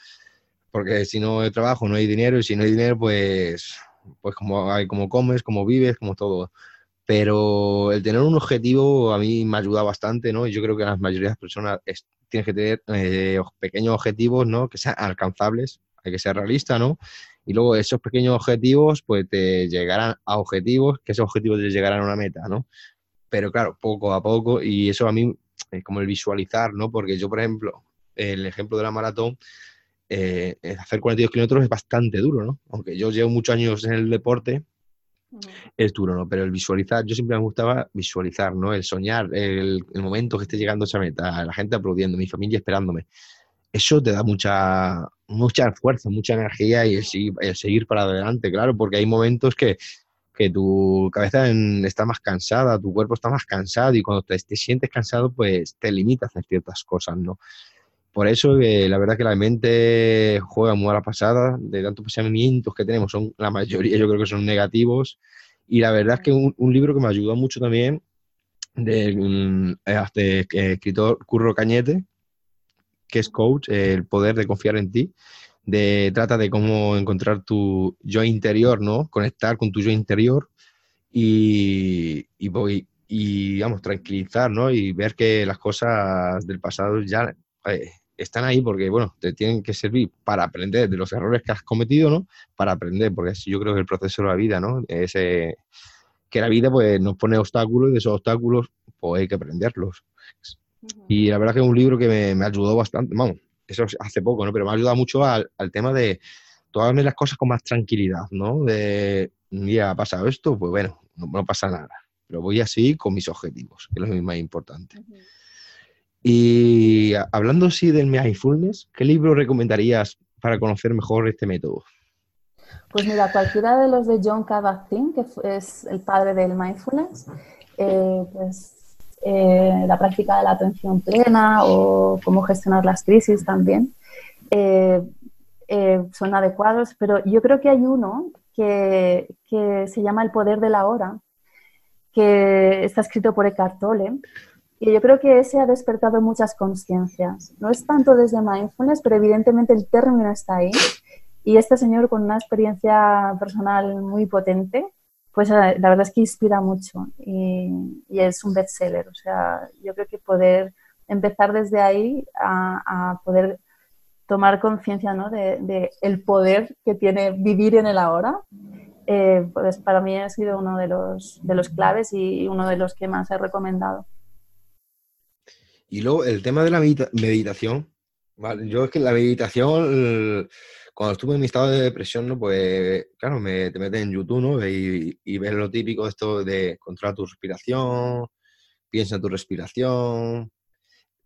Porque si no hay trabajo, no hay dinero, y si no hay dinero, pues pues como, como comes, como vives, como todo. Pero el tener un objetivo a mí me ayuda bastante, ¿no? Y yo creo que la mayoría de las personas tienen que tener eh, pequeños objetivos, ¿no? Que sean alcanzables, hay que ser realista, ¿no? Y luego esos pequeños objetivos, pues te llegarán a objetivos, que esos objetivos te llegarán a una meta, ¿no? Pero claro, poco a poco, y eso a mí es como el visualizar, ¿no? Porque yo, por ejemplo, el ejemplo de la maratón, eh, hacer 42 kilómetros es bastante duro, ¿no? Aunque yo llevo muchos años en el deporte, es duro, ¿no? Pero el visualizar, yo siempre me gustaba visualizar, ¿no? El soñar, el, momento que esté llegando a esa meta, la gente aplaudiendo, mi familia esperándome. Eso te da mucha, mucha fuerza, mucha energía y el, seguir para adelante, claro, porque hay momentos que, que tu cabeza está más cansada, tu cuerpo está más cansado y cuando te, te sientes cansado, pues te limitas a ciertas cosas, ¿no? Por eso, eh, la verdad que la mente juega muy a la pasada, de tantos pensamientos que tenemos, son la mayoría yo creo que son negativos. Y la verdad es que un, libro que me ayudó mucho también, del este escritor Curro Cañete, que es coach, El poder de confiar en ti, de, trata de cómo encontrar tu yo interior, ¿no? Conectar con tu yo interior y, y, y, digamos, tranquilizar, ¿no? Y ver que las cosas del pasado ya eh, están ahí porque, bueno, te tienen que servir para aprender de los errores que has cometido, ¿no? Para aprender, porque yo creo que el proceso de la vida, ¿no? Es que la vida, pues, nos pone obstáculos y de esos obstáculos, pues, hay que aprenderlos. Y la verdad que es un libro que me, ayudó bastante, vamos, eso hace poco, ¿no? Pero me ha ayudado mucho al, tema de tomarme las cosas con más tranquilidad, ¿no? De, un día ha pasado esto, pues bueno, no, pasa nada. Pero voy así con mis objetivos, que es lo más importante. Y hablando así del mindfulness, ¿qué libro recomendarías para conocer mejor este método? Pues mira, cualquiera de los de John Kabat-Zinn, que es el padre del mindfulness, eh, pues eh, la práctica de la atención plena o cómo gestionar las crisis también, eh, son adecuados, pero yo creo que hay uno que, que, se llama El poder de la hora, que está escrito por Eckhart Tolle y yo creo que ese ha despertado muchas conciencias. No es tanto desde mindfulness, pero evidentemente el término está ahí. Y este señor con una experiencia personal muy potente, pues eh, la verdad es que inspira mucho y, es un bestseller. O sea, yo creo que poder empezar desde ahí a, poder tomar conciencia ¿no? de, el poder que tiene vivir en el ahora, eh, pues para mí ha sido uno de los, de los claves y uno de los que más he recomendado. Y luego el tema de la meditación, ¿vale? yo es que la meditación, cuando estuve en mi estado de depresión, ¿no? pues claro, me, te metes en YouTube ¿no? y, y ves lo típico esto de controlar tu respiración, piensa en tu respiración,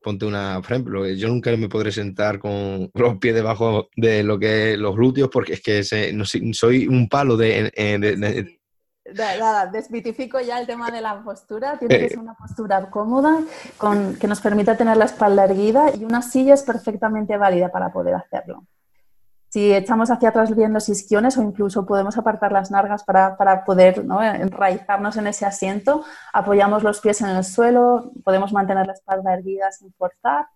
ponte una, por ejemplo, yo nunca me podré sentar con los pies debajo de lo que los glúteos porque es que no, soy un palo de, Nada, desmitifico ya el tema de la postura. Tiene que eh. ser una postura cómoda, con, que nos permita tener la espalda erguida y una silla es perfectamente válida para poder hacerlo. Si echamos hacia atrás bien los isquiones o incluso podemos apartar las nargas para, para poder ¿no? enraizarnos en ese asiento, apoyamos los pies en el suelo, podemos mantener la espalda erguida sin forzar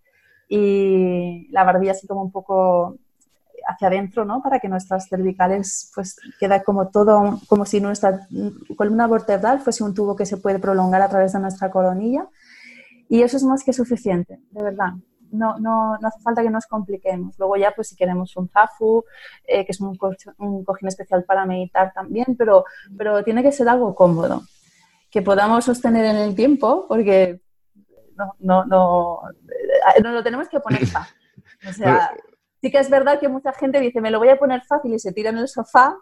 y la barbilla así como un poco hacia adentro, ¿no? Para que nuestras cervicales, pues, queda como todo, como si nuestra columna vertebral fuese un tubo que se puede prolongar a través de nuestra coronilla. Y eso es más que suficiente, de verdad. No, no, no hace falta que nos compliquemos. Luego ya, pues si queremos un zafu, eh, que es un, un, cojín especial para meditar también, pero, pero tiene que ser algo cómodo, que podamos sostener en el tiempo, porque no, no, no, eh, no lo tenemos que poner fácil. Sí que es verdad que mucha gente dice, me lo voy a poner fácil y se tira en el sofá,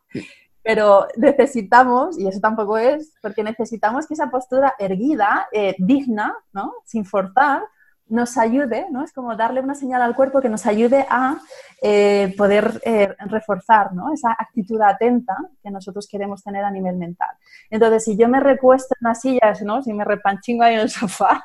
pero necesitamos, y eso tampoco es, porque necesitamos que esa postura erguida, eh, digna, ¿no? sin forzar, nos ayude, ¿no? Es como darle una señal al cuerpo que nos ayude a eh, poder eh, reforzar, ¿no? Esa actitud atenta que nosotros queremos tener a nivel mental. Entonces, si yo me recuesto en las sillas, ¿no? Si me repanchingo ahí en el sofá,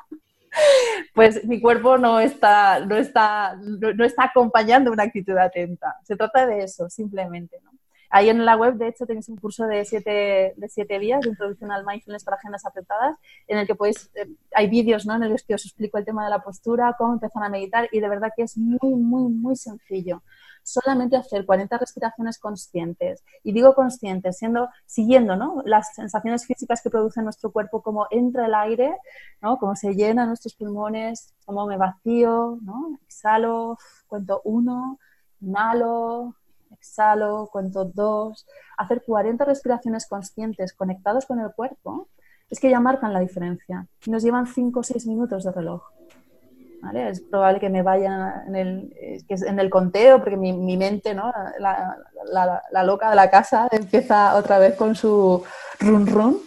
pues mi cuerpo no está, no está, no, está acompañando una actitud atenta. Se trata de eso, simplemente. ¿no? Ahí en la web, de hecho, tenéis un curso de siete, de siete días de introducción al mindfulness para agendas apretadas, en el que podéis, eh, hay vídeos ¿no? en los que os explico el tema de la postura, cómo empezar a meditar, y de verdad que es muy, muy, muy sencillo solamente hacer 40 respiraciones conscientes. Y digo conscientes, siendo, siguiendo ¿no? las sensaciones físicas que produce nuestro cuerpo, como entra el aire, ¿no? cómo se llenan nuestros pulmones, cómo me vacío, ¿no? exhalo, cuento uno, inhalo, exhalo, cuento dos. Hacer 40 respiraciones conscientes conectados con el cuerpo es que ya marcan la diferencia. Nos llevan 5 o 6 minutos de reloj. Es probable que me vaya en el, en el conteo, porque mi, mi mente, ¿no? La, la, la, loca de la casa, empieza otra vez con su run run.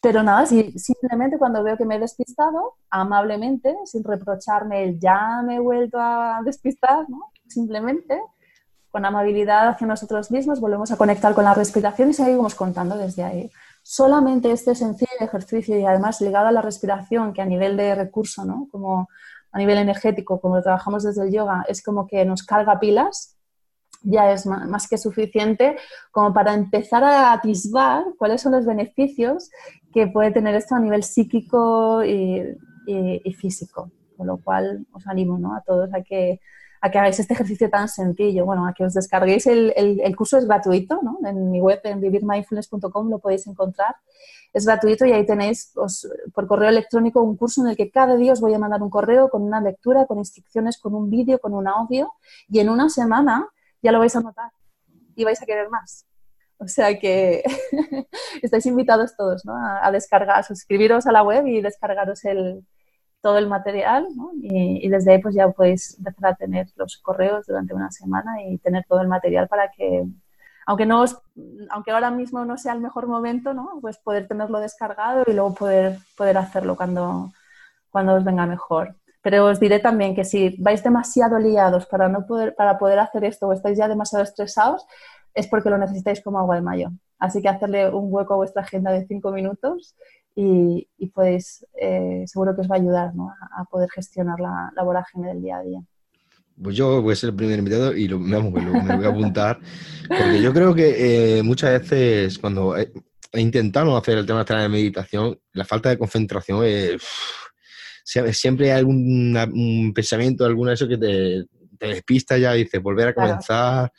Pero nada, si, simplemente cuando veo que me he despistado, amablemente, sin reprocharme el ya me he vuelto a despistar, ¿no? simplemente con amabilidad hacia nosotros mismos volvemos a conectar con la respiración y seguimos contando desde ahí. Solamente este sencillo ejercicio y además ligado a la respiración, que a nivel de recurso, ¿no? como a nivel energético, como lo trabajamos desde el yoga, es como que nos carga pilas, ya es más que suficiente como para empezar a atisbar cuáles son los beneficios que puede tener esto a nivel psíquico y, físico. Con lo cual os animo ¿no? a todos a que, a que hagáis este ejercicio tan sencillo. Bueno, a que os descarguéis el, el, curso, es gratuito, ¿no? en mi web, en vivirmindfulness.com, lo podéis encontrar es gratuito y ahí tenéis pues, por correo electrónico un curso en el que cada día os voy a mandar un correo con una lectura, con instrucciones, con un vídeo, con un audio y en una semana ya lo vais a notar y vais a querer más. O sea que estáis invitados todos ¿no? a, descargar, a suscribiros a la web y descargaros el, todo el material y, desde ahí pues ya podéis empezar a tener los correos durante una semana y tener todo el material para que aunque, no aunque ahora mismo no sea el mejor momento, ¿no? pues poder tenerlo descargado y luego poder, poder hacerlo cuando, cuando os venga mejor. Pero os diré también que si vais demasiado liados para, no poder, para poder hacer esto o estáis ya demasiado estresados, es porque lo necesitáis como agua de mayo. Así que hacerle un hueco a vuestra agenda de cinco minutos y, y podéis, eh, seguro que os va a ayudar ¿no? a, poder gestionar la, la vorágine del día a día pues yo voy a ser el primer invitado y lo, me voy a apuntar, porque yo creo que eh, muchas veces cuando intentamos hacer el tema de la meditación, la falta de concentración es... Siempre hay algún un pensamiento, alguna de eso que te, te despista ya y dices volver a comenzar.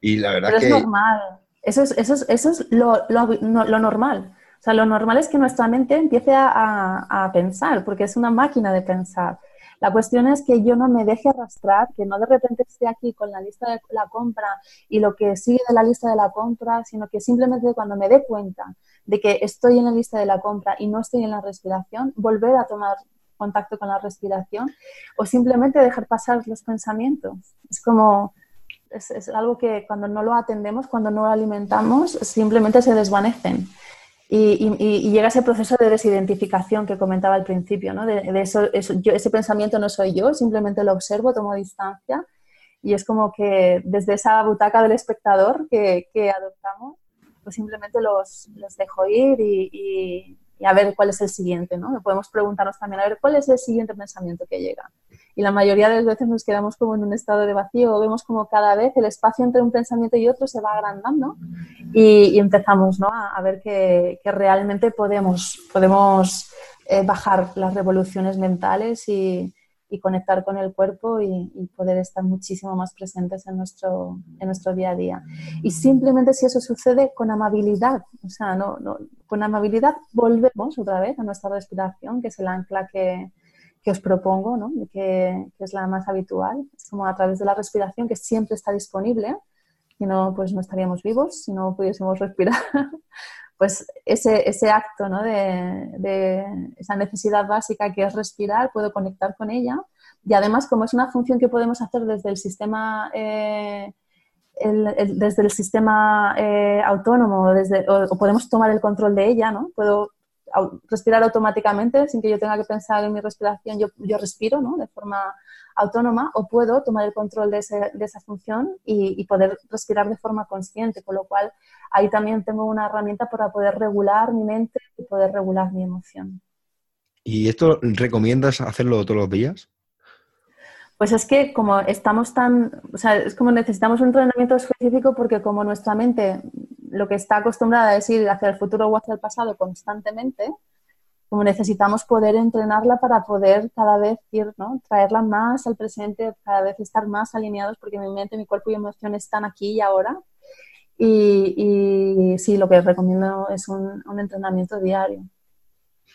Y la verdad Pero que... es normal. Eso es, eso es, eso es lo, lo, lo, normal. O sea, lo normal es que nuestra mente empiece a, a, pensar, porque es una máquina de pensar. La cuestión es que yo no me deje arrastrar, que no de repente esté aquí con la lista de la compra y lo que sigue de la lista de la compra, sino que simplemente cuando me dé cuenta de que estoy en la lista de la compra y no estoy en la respiración, volver a tomar contacto con la respiración o simplemente dejar pasar los pensamientos. Es como, es algo que cuando no lo atendemos, cuando no lo alimentamos, simplemente se desvanecen. Y, llega ese proceso de desidentificación que comentaba al principio, ¿no? De, eso, ese pensamiento no soy yo, simplemente lo observo, tomo distancia y es como que desde esa butaca del espectador que, adoptamos, pues simplemente los, los dejo ir y, y, a ver cuál es el siguiente, ¿no? Podemos preguntarnos también a ver cuál es el siguiente pensamiento que llega. Y la mayoría de las veces nos quedamos como en un estado de vacío, vemos como cada vez el espacio entre un pensamiento y otro se va agrandando y, empezamos ¿no? a, ver que, que, realmente podemos, podemos eh, bajar las revoluciones mentales y, y conectar con el cuerpo y, poder estar muchísimo más presentes en nuestro, en nuestro día a día. Y simplemente si eso sucede con amabilidad, o sea, no, no, con amabilidad volvemos otra vez a nuestra respiración, que es el ancla que, que os propongo, ¿no? que, es la más habitual, es como a través de la respiración que siempre está disponible, y no, pues no estaríamos vivos si no pudiésemos respirar. pues ese, ese acto ¿no? de, de, esa necesidad básica que es respirar, puedo conectar con ella. Y además, como es una función que podemos hacer desde el sistema, eh, el, desde el sistema eh, autónomo, desde, o, podemos tomar el control de ella, ¿no? Puedo respirar automáticamente sin que yo tenga que pensar en mi respiración, yo, yo respiro ¿no? de forma autónoma o puedo tomar el control de, esa función y, poder respirar de forma consciente, con lo cual ahí también tengo una herramienta para poder regular mi mente y poder regular mi emoción. ¿Y esto recomiendas hacerlo todos los días? Pues es que como estamos tan, o sea, es como necesitamos un entrenamiento específico porque como nuestra mente lo que está acostumbrada es ir hacia el futuro o hacia el pasado constantemente, como necesitamos poder entrenarla para poder cada vez ir, ¿no? traerla más al presente, cada vez estar más alineados, porque mi mente, mi cuerpo y emoción están aquí y ahora. Y, sí, lo que recomiendo es un, entrenamiento diario.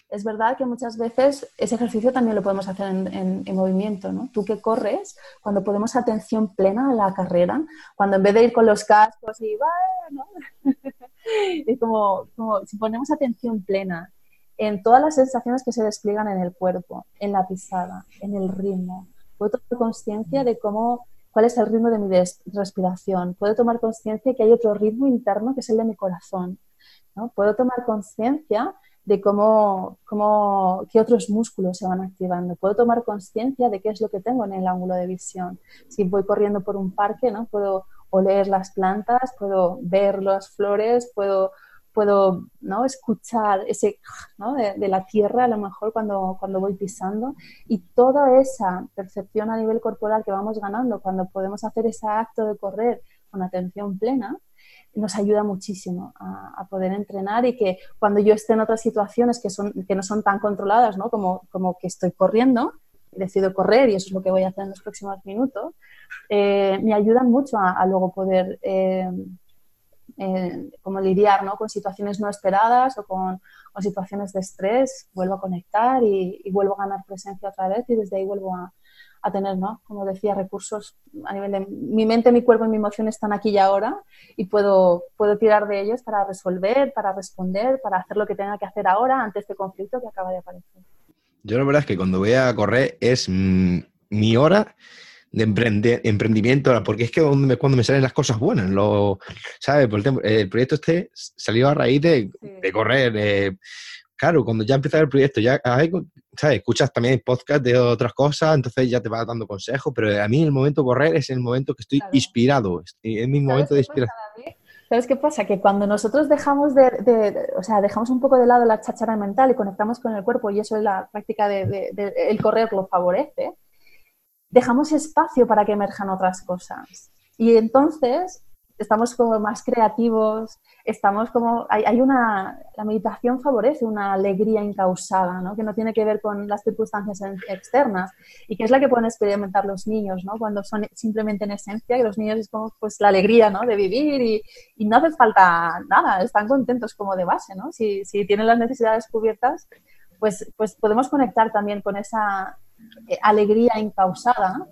Es verdad que muchas veces ese ejercicio también lo podemos hacer en, movimiento, ¿no? Tú que corres, cuando ponemos atención plena a la carrera, cuando en vez de ir con los cascos y es como, como si ponemos atención plena en todas las sensaciones que se despliegan en el cuerpo, en la pisada, en el ritmo. Puedo tomar conciencia de cómo, cuál es el ritmo de mi respiración. Puedo tomar conciencia que hay otro ritmo interno que es el de mi corazón. ¿no? Puedo tomar conciencia de cómo, cómo, qué otros músculos se van activando. Puedo tomar conciencia de qué es lo que tengo en el ángulo de visión. Si voy corriendo por un parque, ¿no? puedo oler las plantas, puedo ver las flores, puedo puedo ¿no? escuchar ese ¿no? de, la tierra a lo mejor cuando, cuando voy pisando y toda esa percepción a nivel corporal que vamos ganando cuando podemos hacer ese acto de correr con atención plena nos ayuda muchísimo a, poder entrenar y que cuando yo esté en otras situaciones que, son, que no son tan controladas ¿no? Como, como que estoy corriendo, decido correr y eso es lo que voy a hacer en los próximos minutos, eh, me ayudan mucho a, luego poder eh, eh, como lidiar ¿no? con situaciones no esperadas o con, situaciones de estrés, vuelvo a conectar y, vuelvo a ganar presencia otra vez y desde ahí vuelvo a, tener, ¿no? como decía, recursos a nivel de mi mente, mi cuerpo y mi emoción están aquí y ahora y puedo, puedo tirar de ellos para resolver, para responder, para hacer lo que tenga que hacer ahora ante este conflicto que acaba de aparecer. Yo la verdad es que cuando voy a correr es mi hora de emprendimiento, porque es que cuando me, cuando me salen las cosas buenas, lo, ¿sabes? Por el, el, proyecto este salió a raíz de, correr. Claro, cuando ya empieza el proyecto, ya ¿sabes? escuchas también podcast de otras cosas, entonces ya te vas dando consejos, pero a mí el momento de correr es el momento que estoy inspirado, es mi momento de inspiración. ¿Sabes qué pasa? Que cuando nosotros dejamos de, o sea, dejamos un poco de lado la cháchara mental y conectamos con el cuerpo, y eso es la práctica de, el correr lo favorece, dejamos espacio para que emerjan otras cosas. Y entonces estamos como más creativos, estamos como, hay, una, la meditación favorece una alegría incausada, ¿no? que no tiene que ver con las circunstancias externas y que es la que pueden experimentar los niños, ¿no? cuando son simplemente en esencia, que los niños es como pues la alegría ¿no? de vivir y, y no hace falta nada, están contentos como de base, ¿no? si, si tienen las necesidades cubiertas, pues, pues podemos conectar también con esa, alegría incausada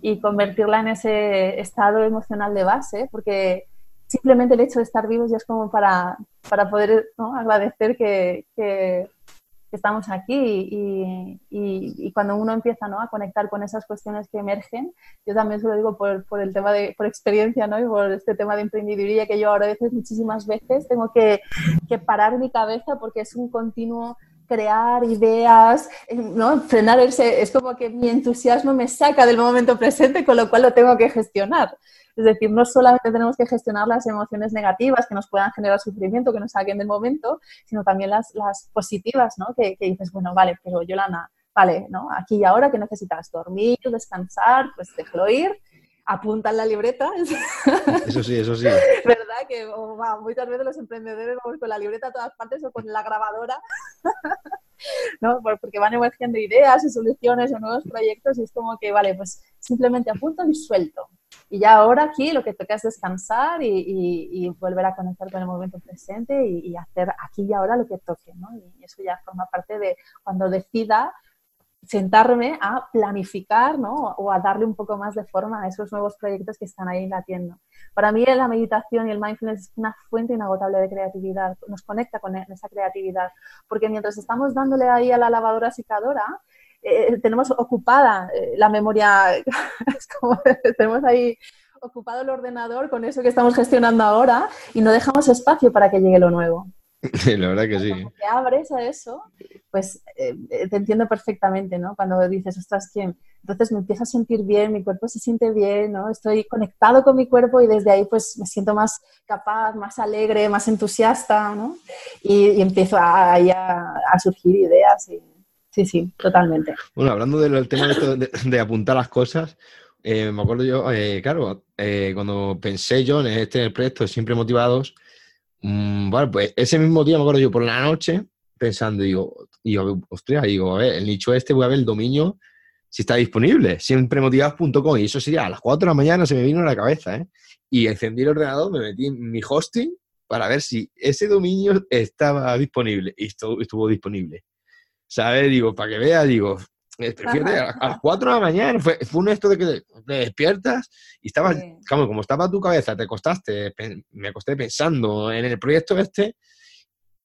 y convertirla en ese estado emocional de base, porque simplemente el hecho de estar vivos ya es como para, para poder agradecer que, estamos aquí y, y, cuando uno empieza ¿no? a conectar con esas cuestiones que emergen, yo también se lo digo por, por, el tema de, por experiencia ¿no? y por este tema de emprendeduría que yo ahora a veces, muchísimas veces, tengo que, que parar mi cabeza porque es un continuo crear ideas, eh, ¿no? frenar ese, es como que mi entusiasmo me saca del momento presente, con lo cual lo tengo que gestionar. Es decir, no solamente tenemos que gestionar las emociones negativas que nos puedan generar sufrimiento, que nos saquen del momento, sino también las, las positivas, ¿no? Que, dices, bueno, vale, pero Yolanda, vale, ¿no? Aquí y ahora que necesitas dormir, descansar, pues déjalo ir apunta en la libreta. Eso sí, eso sí. ¿Verdad? Que muchas veces los emprendedores vamos con la libreta a todas partes o con la grabadora, ¿no? Porque van emergiendo ideas y soluciones o nuevos proyectos y es como que, vale, pues simplemente apunto y suelto. Y ya ahora aquí lo que toca es descansar y, volver a conectar con el momento presente y, y, hacer aquí y ahora lo que toque, ¿no? Y eso ya forma parte de cuando decida sentarme a planificar ¿no? o a darle un poco más de forma a esos nuevos proyectos que están ahí latiendo. Para mí la meditación y el mindfulness es una fuente inagotable de creatividad, nos conecta con e-, esa creatividad, porque mientras estamos dándole ahí a la lavadora secadora, eh, tenemos ocupada eh, la memoria, tenemos ahí ocupado el ordenador con eso que estamos gestionando ahora y no dejamos espacio para que llegue lo nuevo. La verdad que sí. Cuando te abres a eso, pues eh, eh, te entiendo perfectamente, ¿no? Cuando dices, ostras, ¿quién? Entonces me empiezo a sentir bien, mi cuerpo se siente bien, ¿no? Estoy conectado con mi cuerpo y desde ahí pues me siento más capaz, más alegre, más entusiasta, ¿no? Y, empiezo a, a, surgir ideas y sí, sí, totalmente. Bueno, hablando del tema de, apuntar las cosas, eh, me acuerdo yo, claro, cuando pensé yo en este proyecto Siempre Motivados, Mm, bueno, pues ese mismo día me acuerdo yo por la noche pensando, digo, digo, ostras, digo, a ver, el nicho este voy a ver el dominio si está disponible, siempremotivados.com y eso sería a las 4 de la mañana se me vino a la cabeza, ¿eh? Y encendí el ordenador, me metí en mi hosting para ver si ese dominio estaba disponible y estuvo disponible. ¿Sabes? Digo, para que vea, digo, eh, a, las 4 de la mañana, fue, fue un esto de que te, despiertas y estabas, como, estaba tu cabeza, te acostaste, me acosté pensando en el proyecto este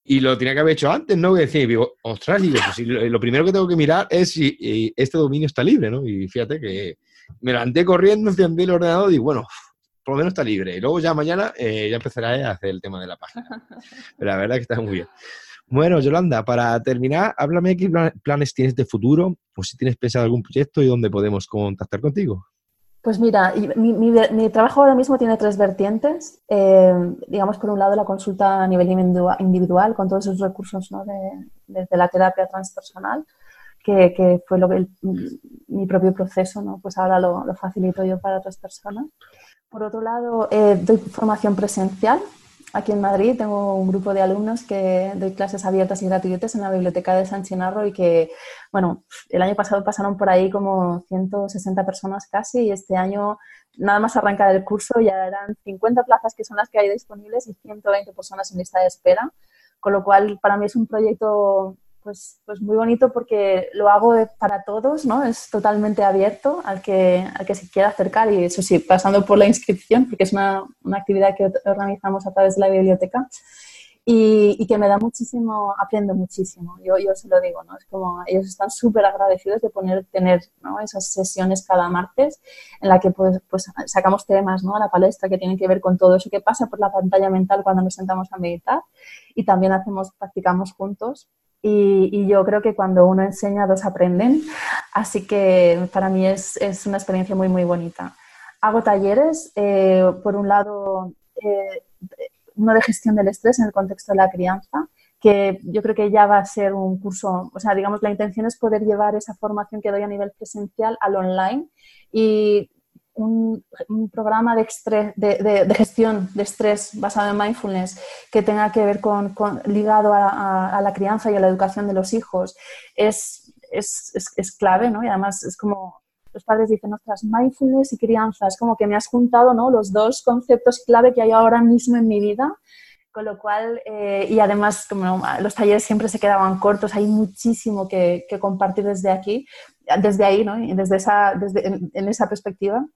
y lo tenía que haber hecho antes, ¿no? Y decía, digo, ostras, digo, pues lo, primero que tengo que mirar es si este dominio está libre, ¿no? Y fíjate que me levanté corriendo, encendí el ordenador y digo, bueno, por lo menos está libre. Y luego ya mañana eh, ya empezaré a hacer el tema de la página. Pero la verdad que está muy bien. Bueno, Yolanda, para terminar, háblame qué planes tienes de futuro o si tienes pensado algún proyecto y dónde podemos contactar contigo. Pues mira, mi, trabajo ahora mismo tiene tres vertientes. Eh, digamos, por un lado, la consulta a nivel individual con todos esos recursos ¿no? de, la terapia transpersonal, que, fue lo que mi propio proceso, ¿no? pues ahora lo, facilito yo para otras personas. Por otro lado, eh, doy formación presencial Aquí en Madrid tengo un grupo de alumnos que doy clases abiertas y gratuitas en la biblioteca de San Chinarro y que, bueno, el año pasado pasaron por ahí como 160 personas casi y este año, nada más arrancar el curso, ya eran 50 plazas que son las que hay disponibles y 120 personas en lista de espera, con lo cual para mí es un proyecto pues, pues muy bonito porque lo hago para todos, ¿no? Es totalmente abierto al que, al que se quiera acercar y eso sí, pasando por la inscripción, porque es una, una actividad que organizamos a través de la biblioteca y, y, que me da muchísimo, aprendo muchísimo, yo, yo se lo digo, ¿no? Es como ellos están súper agradecidos de poner, tener ¿no? esas sesiones cada martes en la que pues, pues sacamos temas ¿no? a la palestra que tienen que ver con todo eso que pasa por la pantalla mental cuando nos sentamos a meditar y también hacemos, practicamos juntos y, yo creo que cuando uno enseña, dos aprenden. Así que para mí es, es una experiencia muy, muy bonita. Hago talleres, eh, por un lado, eh, uno de gestión del estrés en el contexto de la crianza, que yo creo que ya va a ser un curso, o sea, digamos, la intención es poder llevar esa formación que doy a nivel presencial al online y un, programa de, de, gestión de estrés basado en mindfulness que tenga que ver con, ligado a, la crianza y a la educación de los hijos es, es, es, clave, ¿no? Y además es como los padres dicen, ostras, mindfulness y crianza, es como que me has juntado, ¿no? Los dos conceptos clave que hay ahora mismo en mi vida con lo cual, eh, y además, como los talleres siempre se quedaban cortos, hay muchísimo que, que compartir desde aquí, desde ahí, ¿no? desde esa, desde, en esa perspectiva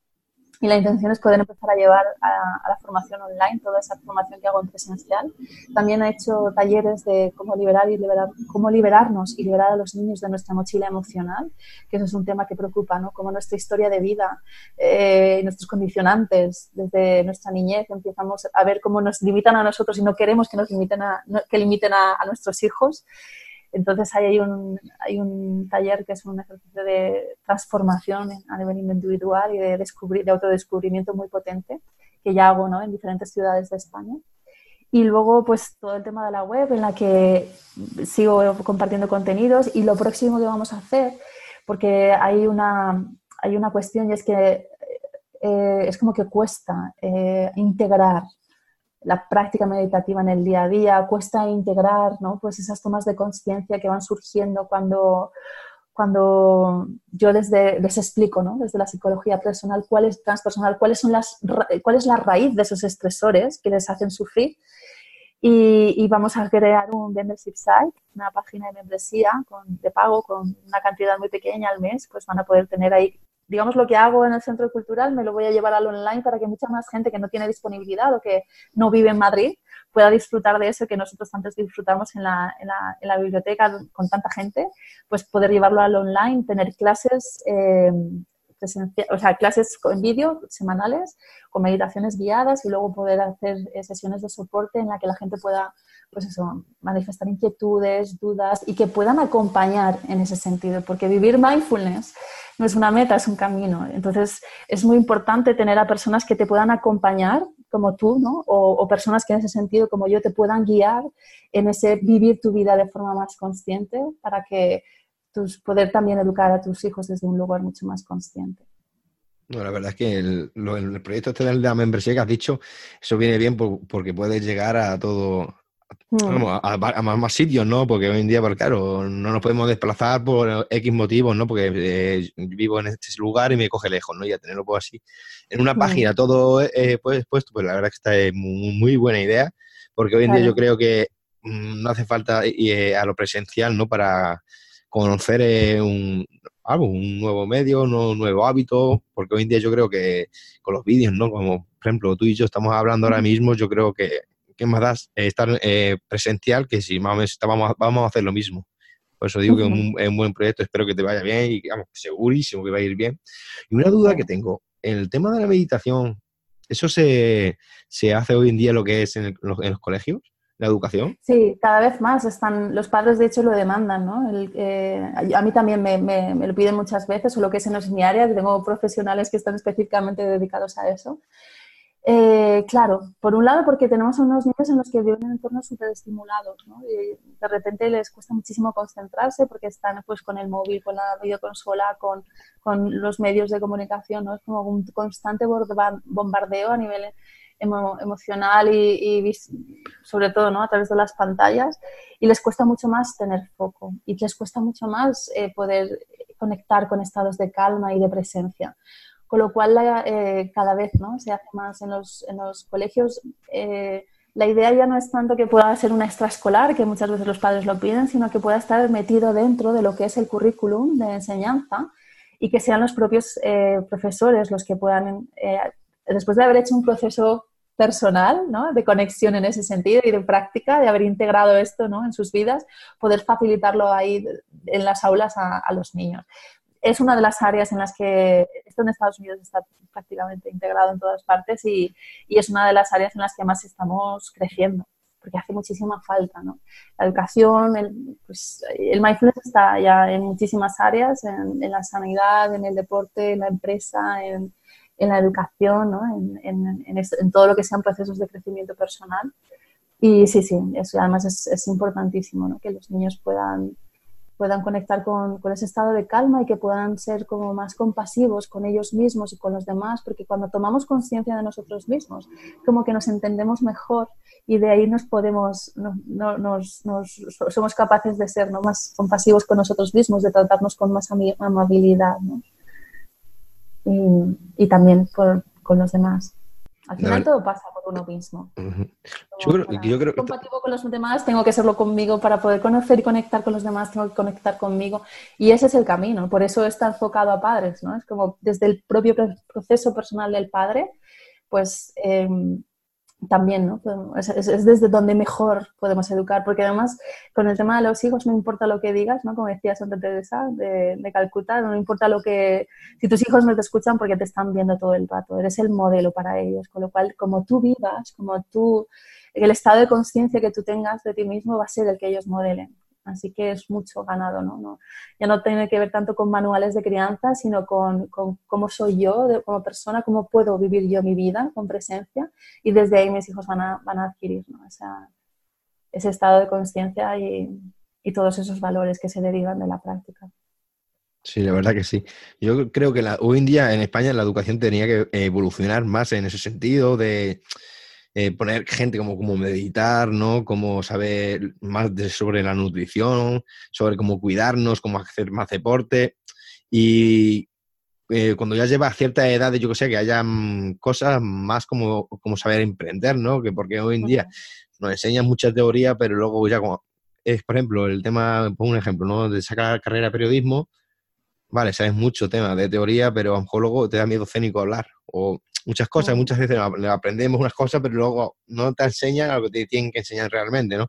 y la intención es poder empezar a llevar a, la formación online toda esa formación que hago en presencial. También he hecho talleres de cómo liberar y liberar, cómo liberarnos y liberar a los niños de nuestra mochila emocional, que eso es un tema que preocupa, ¿no? Cómo nuestra historia de vida, eh, nuestros condicionantes desde nuestra niñez empezamos a ver cómo nos limitan a nosotros y no queremos que nos limiten a, que limiten a, a nuestros hijos Entonces ahí hay un, hay un taller que es un ejercicio de transformación a nivel individual y de, descubrir, de autodescubrimiento muy potente que ya hago ¿no? en diferentes ciudades de España. Y luego, pues todo el tema de la web en la que sigo compartiendo contenidos y lo próximo que vamos a hacer, porque hay una, hay una cuestión y es que eh, es como que cuesta eh, integrar la práctica meditativa en el día a día, cuesta integrar ¿no? pues esas tomas de conciencia que van surgiendo cuando, cuando yo desde, les explico, ¿no? desde la psicología personal, cuál es transpersonal, cuáles son las, cuál es la raíz de esos estresores que les hacen sufrir. Y, vamos a crear un membership site, una página de membresía de pago con una cantidad muy pequeña al mes, pues van a poder tener ahí digamos, lo que hago en el centro cultural me lo voy a llevar al online para que mucha más gente que no tiene disponibilidad o que no vive en Madrid pueda disfrutar de eso que nosotros antes disfrutamos en la, en la, en la biblioteca con tanta gente, pues poder llevarlo al online, tener clases, eh, o sea, clases en vídeo semanales, con meditaciones guiadas y luego poder hacer eh, sesiones de soporte en la que la gente pueda pues eso, manifestar inquietudes, dudas y que puedan acompañar en ese sentido, porque vivir mindfulness no es una meta, es un camino. Entonces, es muy importante tener a personas que te puedan acompañar, como tú, ¿no? O, personas que en ese sentido, como yo, te puedan guiar en ese vivir tu vida de forma más consciente para que tus, poder también educar a tus hijos desde un lugar mucho más consciente. No, la verdad es que el, el proyecto este de la membresía que has dicho, eso viene bien porque puedes llegar a todo, Mm. a, más, sitios, ¿no? Porque hoy en día, pues, claro, no nos podemos desplazar por X motivos, ¿no? Porque eh, vivo en este lugar y me coge lejos, ¿no? Y a tenerlo pues así en una mm. página todo eh, pues, puesto, pues la verdad que está es muy, buena idea, porque hoy en día yo creo que mm, no hace falta ir eh, a lo presencial, ¿no? Para conocer un, algo, un nuevo medio, un nuevo hábito, porque hoy en día yo creo que con los vídeos, ¿no? Como, por ejemplo, tú y yo estamos hablando ahora mismo, yo creo que ¿qué más das eh, estar eh, presencial que si vamos, vamos a hacer lo mismo? Por eso digo que es un, buen proyecto, espero que te vaya bien y digamos, segurísimo que va a ir bien. Y una duda que tengo, en el tema de la meditación, ¿eso se, hace hoy en día lo que es en, los, colegios? ¿La educación? Sí, cada vez más están, los padres de hecho lo demandan, ¿no? Eh, a mí también me, me, lo piden muchas veces, o lo que es en mi área, tengo profesionales que están específicamente dedicados a eso. Eh, claro, por un lado porque tenemos unos niños en los que viven en entornos súper estimulados, ¿no? Y de repente les cuesta muchísimo concentrarse porque están pues con el móvil, con la videoconsola, con, con los medios de comunicación, ¿no? Es como un constante bombardeo a nivel emocional y, sobre todo, ¿no? A través de las pantallas y les cuesta mucho más tener foco y les cuesta mucho más eh, poder conectar con estados de calma y de presencia con lo cual eh, cada vez ¿no? se hace más en los, en los colegios. Eh, la idea ya no es tanto que pueda ser una extraescolar, que muchas veces los padres lo piden, sino que pueda estar metido dentro de lo que es el currículum de enseñanza y que sean los propios eh, profesores los que puedan, después de haber hecho un proceso personal, ¿no? de conexión en ese sentido y de práctica, de haber integrado esto ¿no? en sus vidas, poder facilitarlo ahí en las aulas a, a los niños es una de las áreas en las que esto en Estados Unidos está prácticamente integrado en todas partes y, y, es una de las áreas en las que más estamos creciendo, porque hace muchísima falta. ¿no? La educación, el, pues, el mindfulness está ya en muchísimas áreas, en, en, la sanidad, en el deporte, en la empresa, en, en la educación, ¿no? en, todo lo que sean procesos de crecimiento personal. Y sí, sí, eso además es, es importantísimo, ¿no? que los niños puedan puedan conectar con, con, ese estado de calma y que puedan ser como más compasivos con ellos mismos y con los demás, porque cuando tomamos conciencia de nosotros mismos, como que nos entendemos mejor y de ahí nos podemos, no, nos, nos, somos capaces de ser ¿no? más compasivos con nosotros mismos, de tratarnos con más amabilidad ¿no? y, también con los demás. Al final todo pasa por uno mismo. Yo creo, compatible con los demás, tengo que serlo conmigo para poder conocer y conectar con los demás, tengo que conectar conmigo. Y ese es el camino, por eso está enfocado a padres, ¿no? Es como desde el propio proceso personal del padre, pues em, también, ¿no? Es, es, desde donde mejor podemos educar, porque además con el tema de los hijos no importa lo que digas, ¿no? Como decía Santa Teresa de, de, Calcuta, no importa lo que... Si tus hijos no te escuchan porque te están viendo todo el rato, eres el modelo para ellos, con lo cual como tú vivas, como tú... El estado de conciencia que tú tengas de ti mismo va a ser el que ellos modelen. Así que es mucho ganado, ¿no? ya no tiene que ver tanto con manuales de crianza, sino con, cómo soy yo como persona, cómo puedo vivir yo mi vida con presencia y desde ahí mis hijos van a, van a adquirir ¿no? ese estado de conciencia y, y todos esos valores que se derivan de la práctica. Sí, la verdad que sí. Yo creo que hoy en día en España la educación tenía que evolucionar más en ese sentido de eh, poner gente como, como meditar, ¿no? Como saber más sobre la nutrición, sobre cómo cuidarnos, cómo hacer más deporte. Y eh, cuando ya lleva cierta edad, yo que sé, que haya cosas más como, como saber emprender, ¿no? Que porque hoy en día nos enseñan mucha teoría, pero luego ya como es, por ejemplo, el tema, pongo un ejemplo, ¿no? De sacar carrera de periodismo, vale, sabes mucho tema de teoría, pero a lo mejor luego te da miedo escénico hablar. O muchas cosas, muchas veces aprendemos unas cosas, pero luego no te enseñan lo que te tienen que enseñar realmente, ¿no?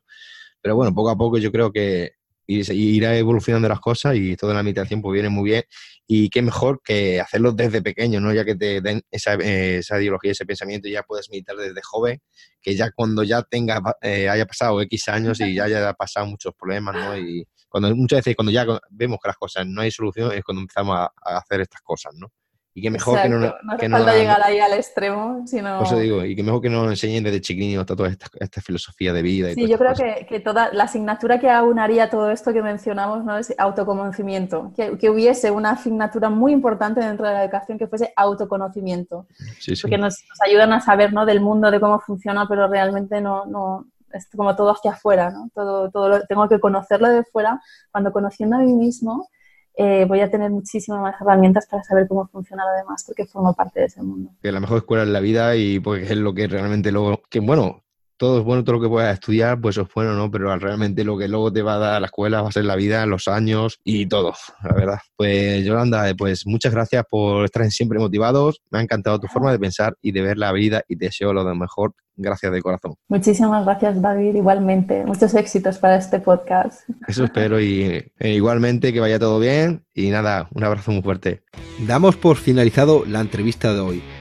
Pero bueno, poco a poco yo creo que irá evolucionando las cosas y toda la meditación pues viene muy bien y qué mejor que hacerlo desde pequeño, ¿no? Ya que te den esa, esa ideología, ese pensamiento y ya puedes meditar desde joven, que ya cuando ya tenga, eh, haya pasado X años y ya haya pasado muchos problemas, ¿no? Y cuando muchas veces cuando ya vemos que las cosas no hay solución es cuando empezamos a, a hacer estas cosas, ¿no? Y que mejor que no, no que falta llegar ahí al extremo, sino... Por eso digo, y que mejor que nos enseñen desde chiquillos toda esta, esta, filosofía de vida. Y sí, yo creo que, que, toda la asignatura que aunaría todo esto que mencionamos ¿no? es autoconocimiento. Que, que, hubiese una asignatura muy importante dentro de la educación que fuese autoconocimiento. Sí, sí. Porque nos, nos, ayudan a saber ¿no? del mundo, de cómo funciona, pero realmente no, no es como todo hacia afuera, ¿no? Todo, todo lo, tengo que conocerlo de fuera. Cuando conociendo a mí mismo eh, voy a tener muchísimas más herramientas para saber cómo funciona lo demás, porque formo parte de ese mundo. Que la mejor escuela es la vida y porque es lo que realmente luego, que bueno, todo es bueno, todo lo que puedas estudiar, pues es bueno, ¿no? Pero realmente lo que luego te va a dar la escuela va a ser la vida, los años y todo, la verdad. Pues Yolanda, eh, pues muchas gracias por estar siempre motivados. Me ha encantado tu forma de pensar y de ver la vida y te deseo lo de mejor Gracias de corazón. Muchísimas gracias, David. Igualmente, muchos éxitos para este podcast. Eso espero y e igualmente que vaya todo bien y nada, un abrazo muy fuerte. Damos por finalizado la entrevista de hoy.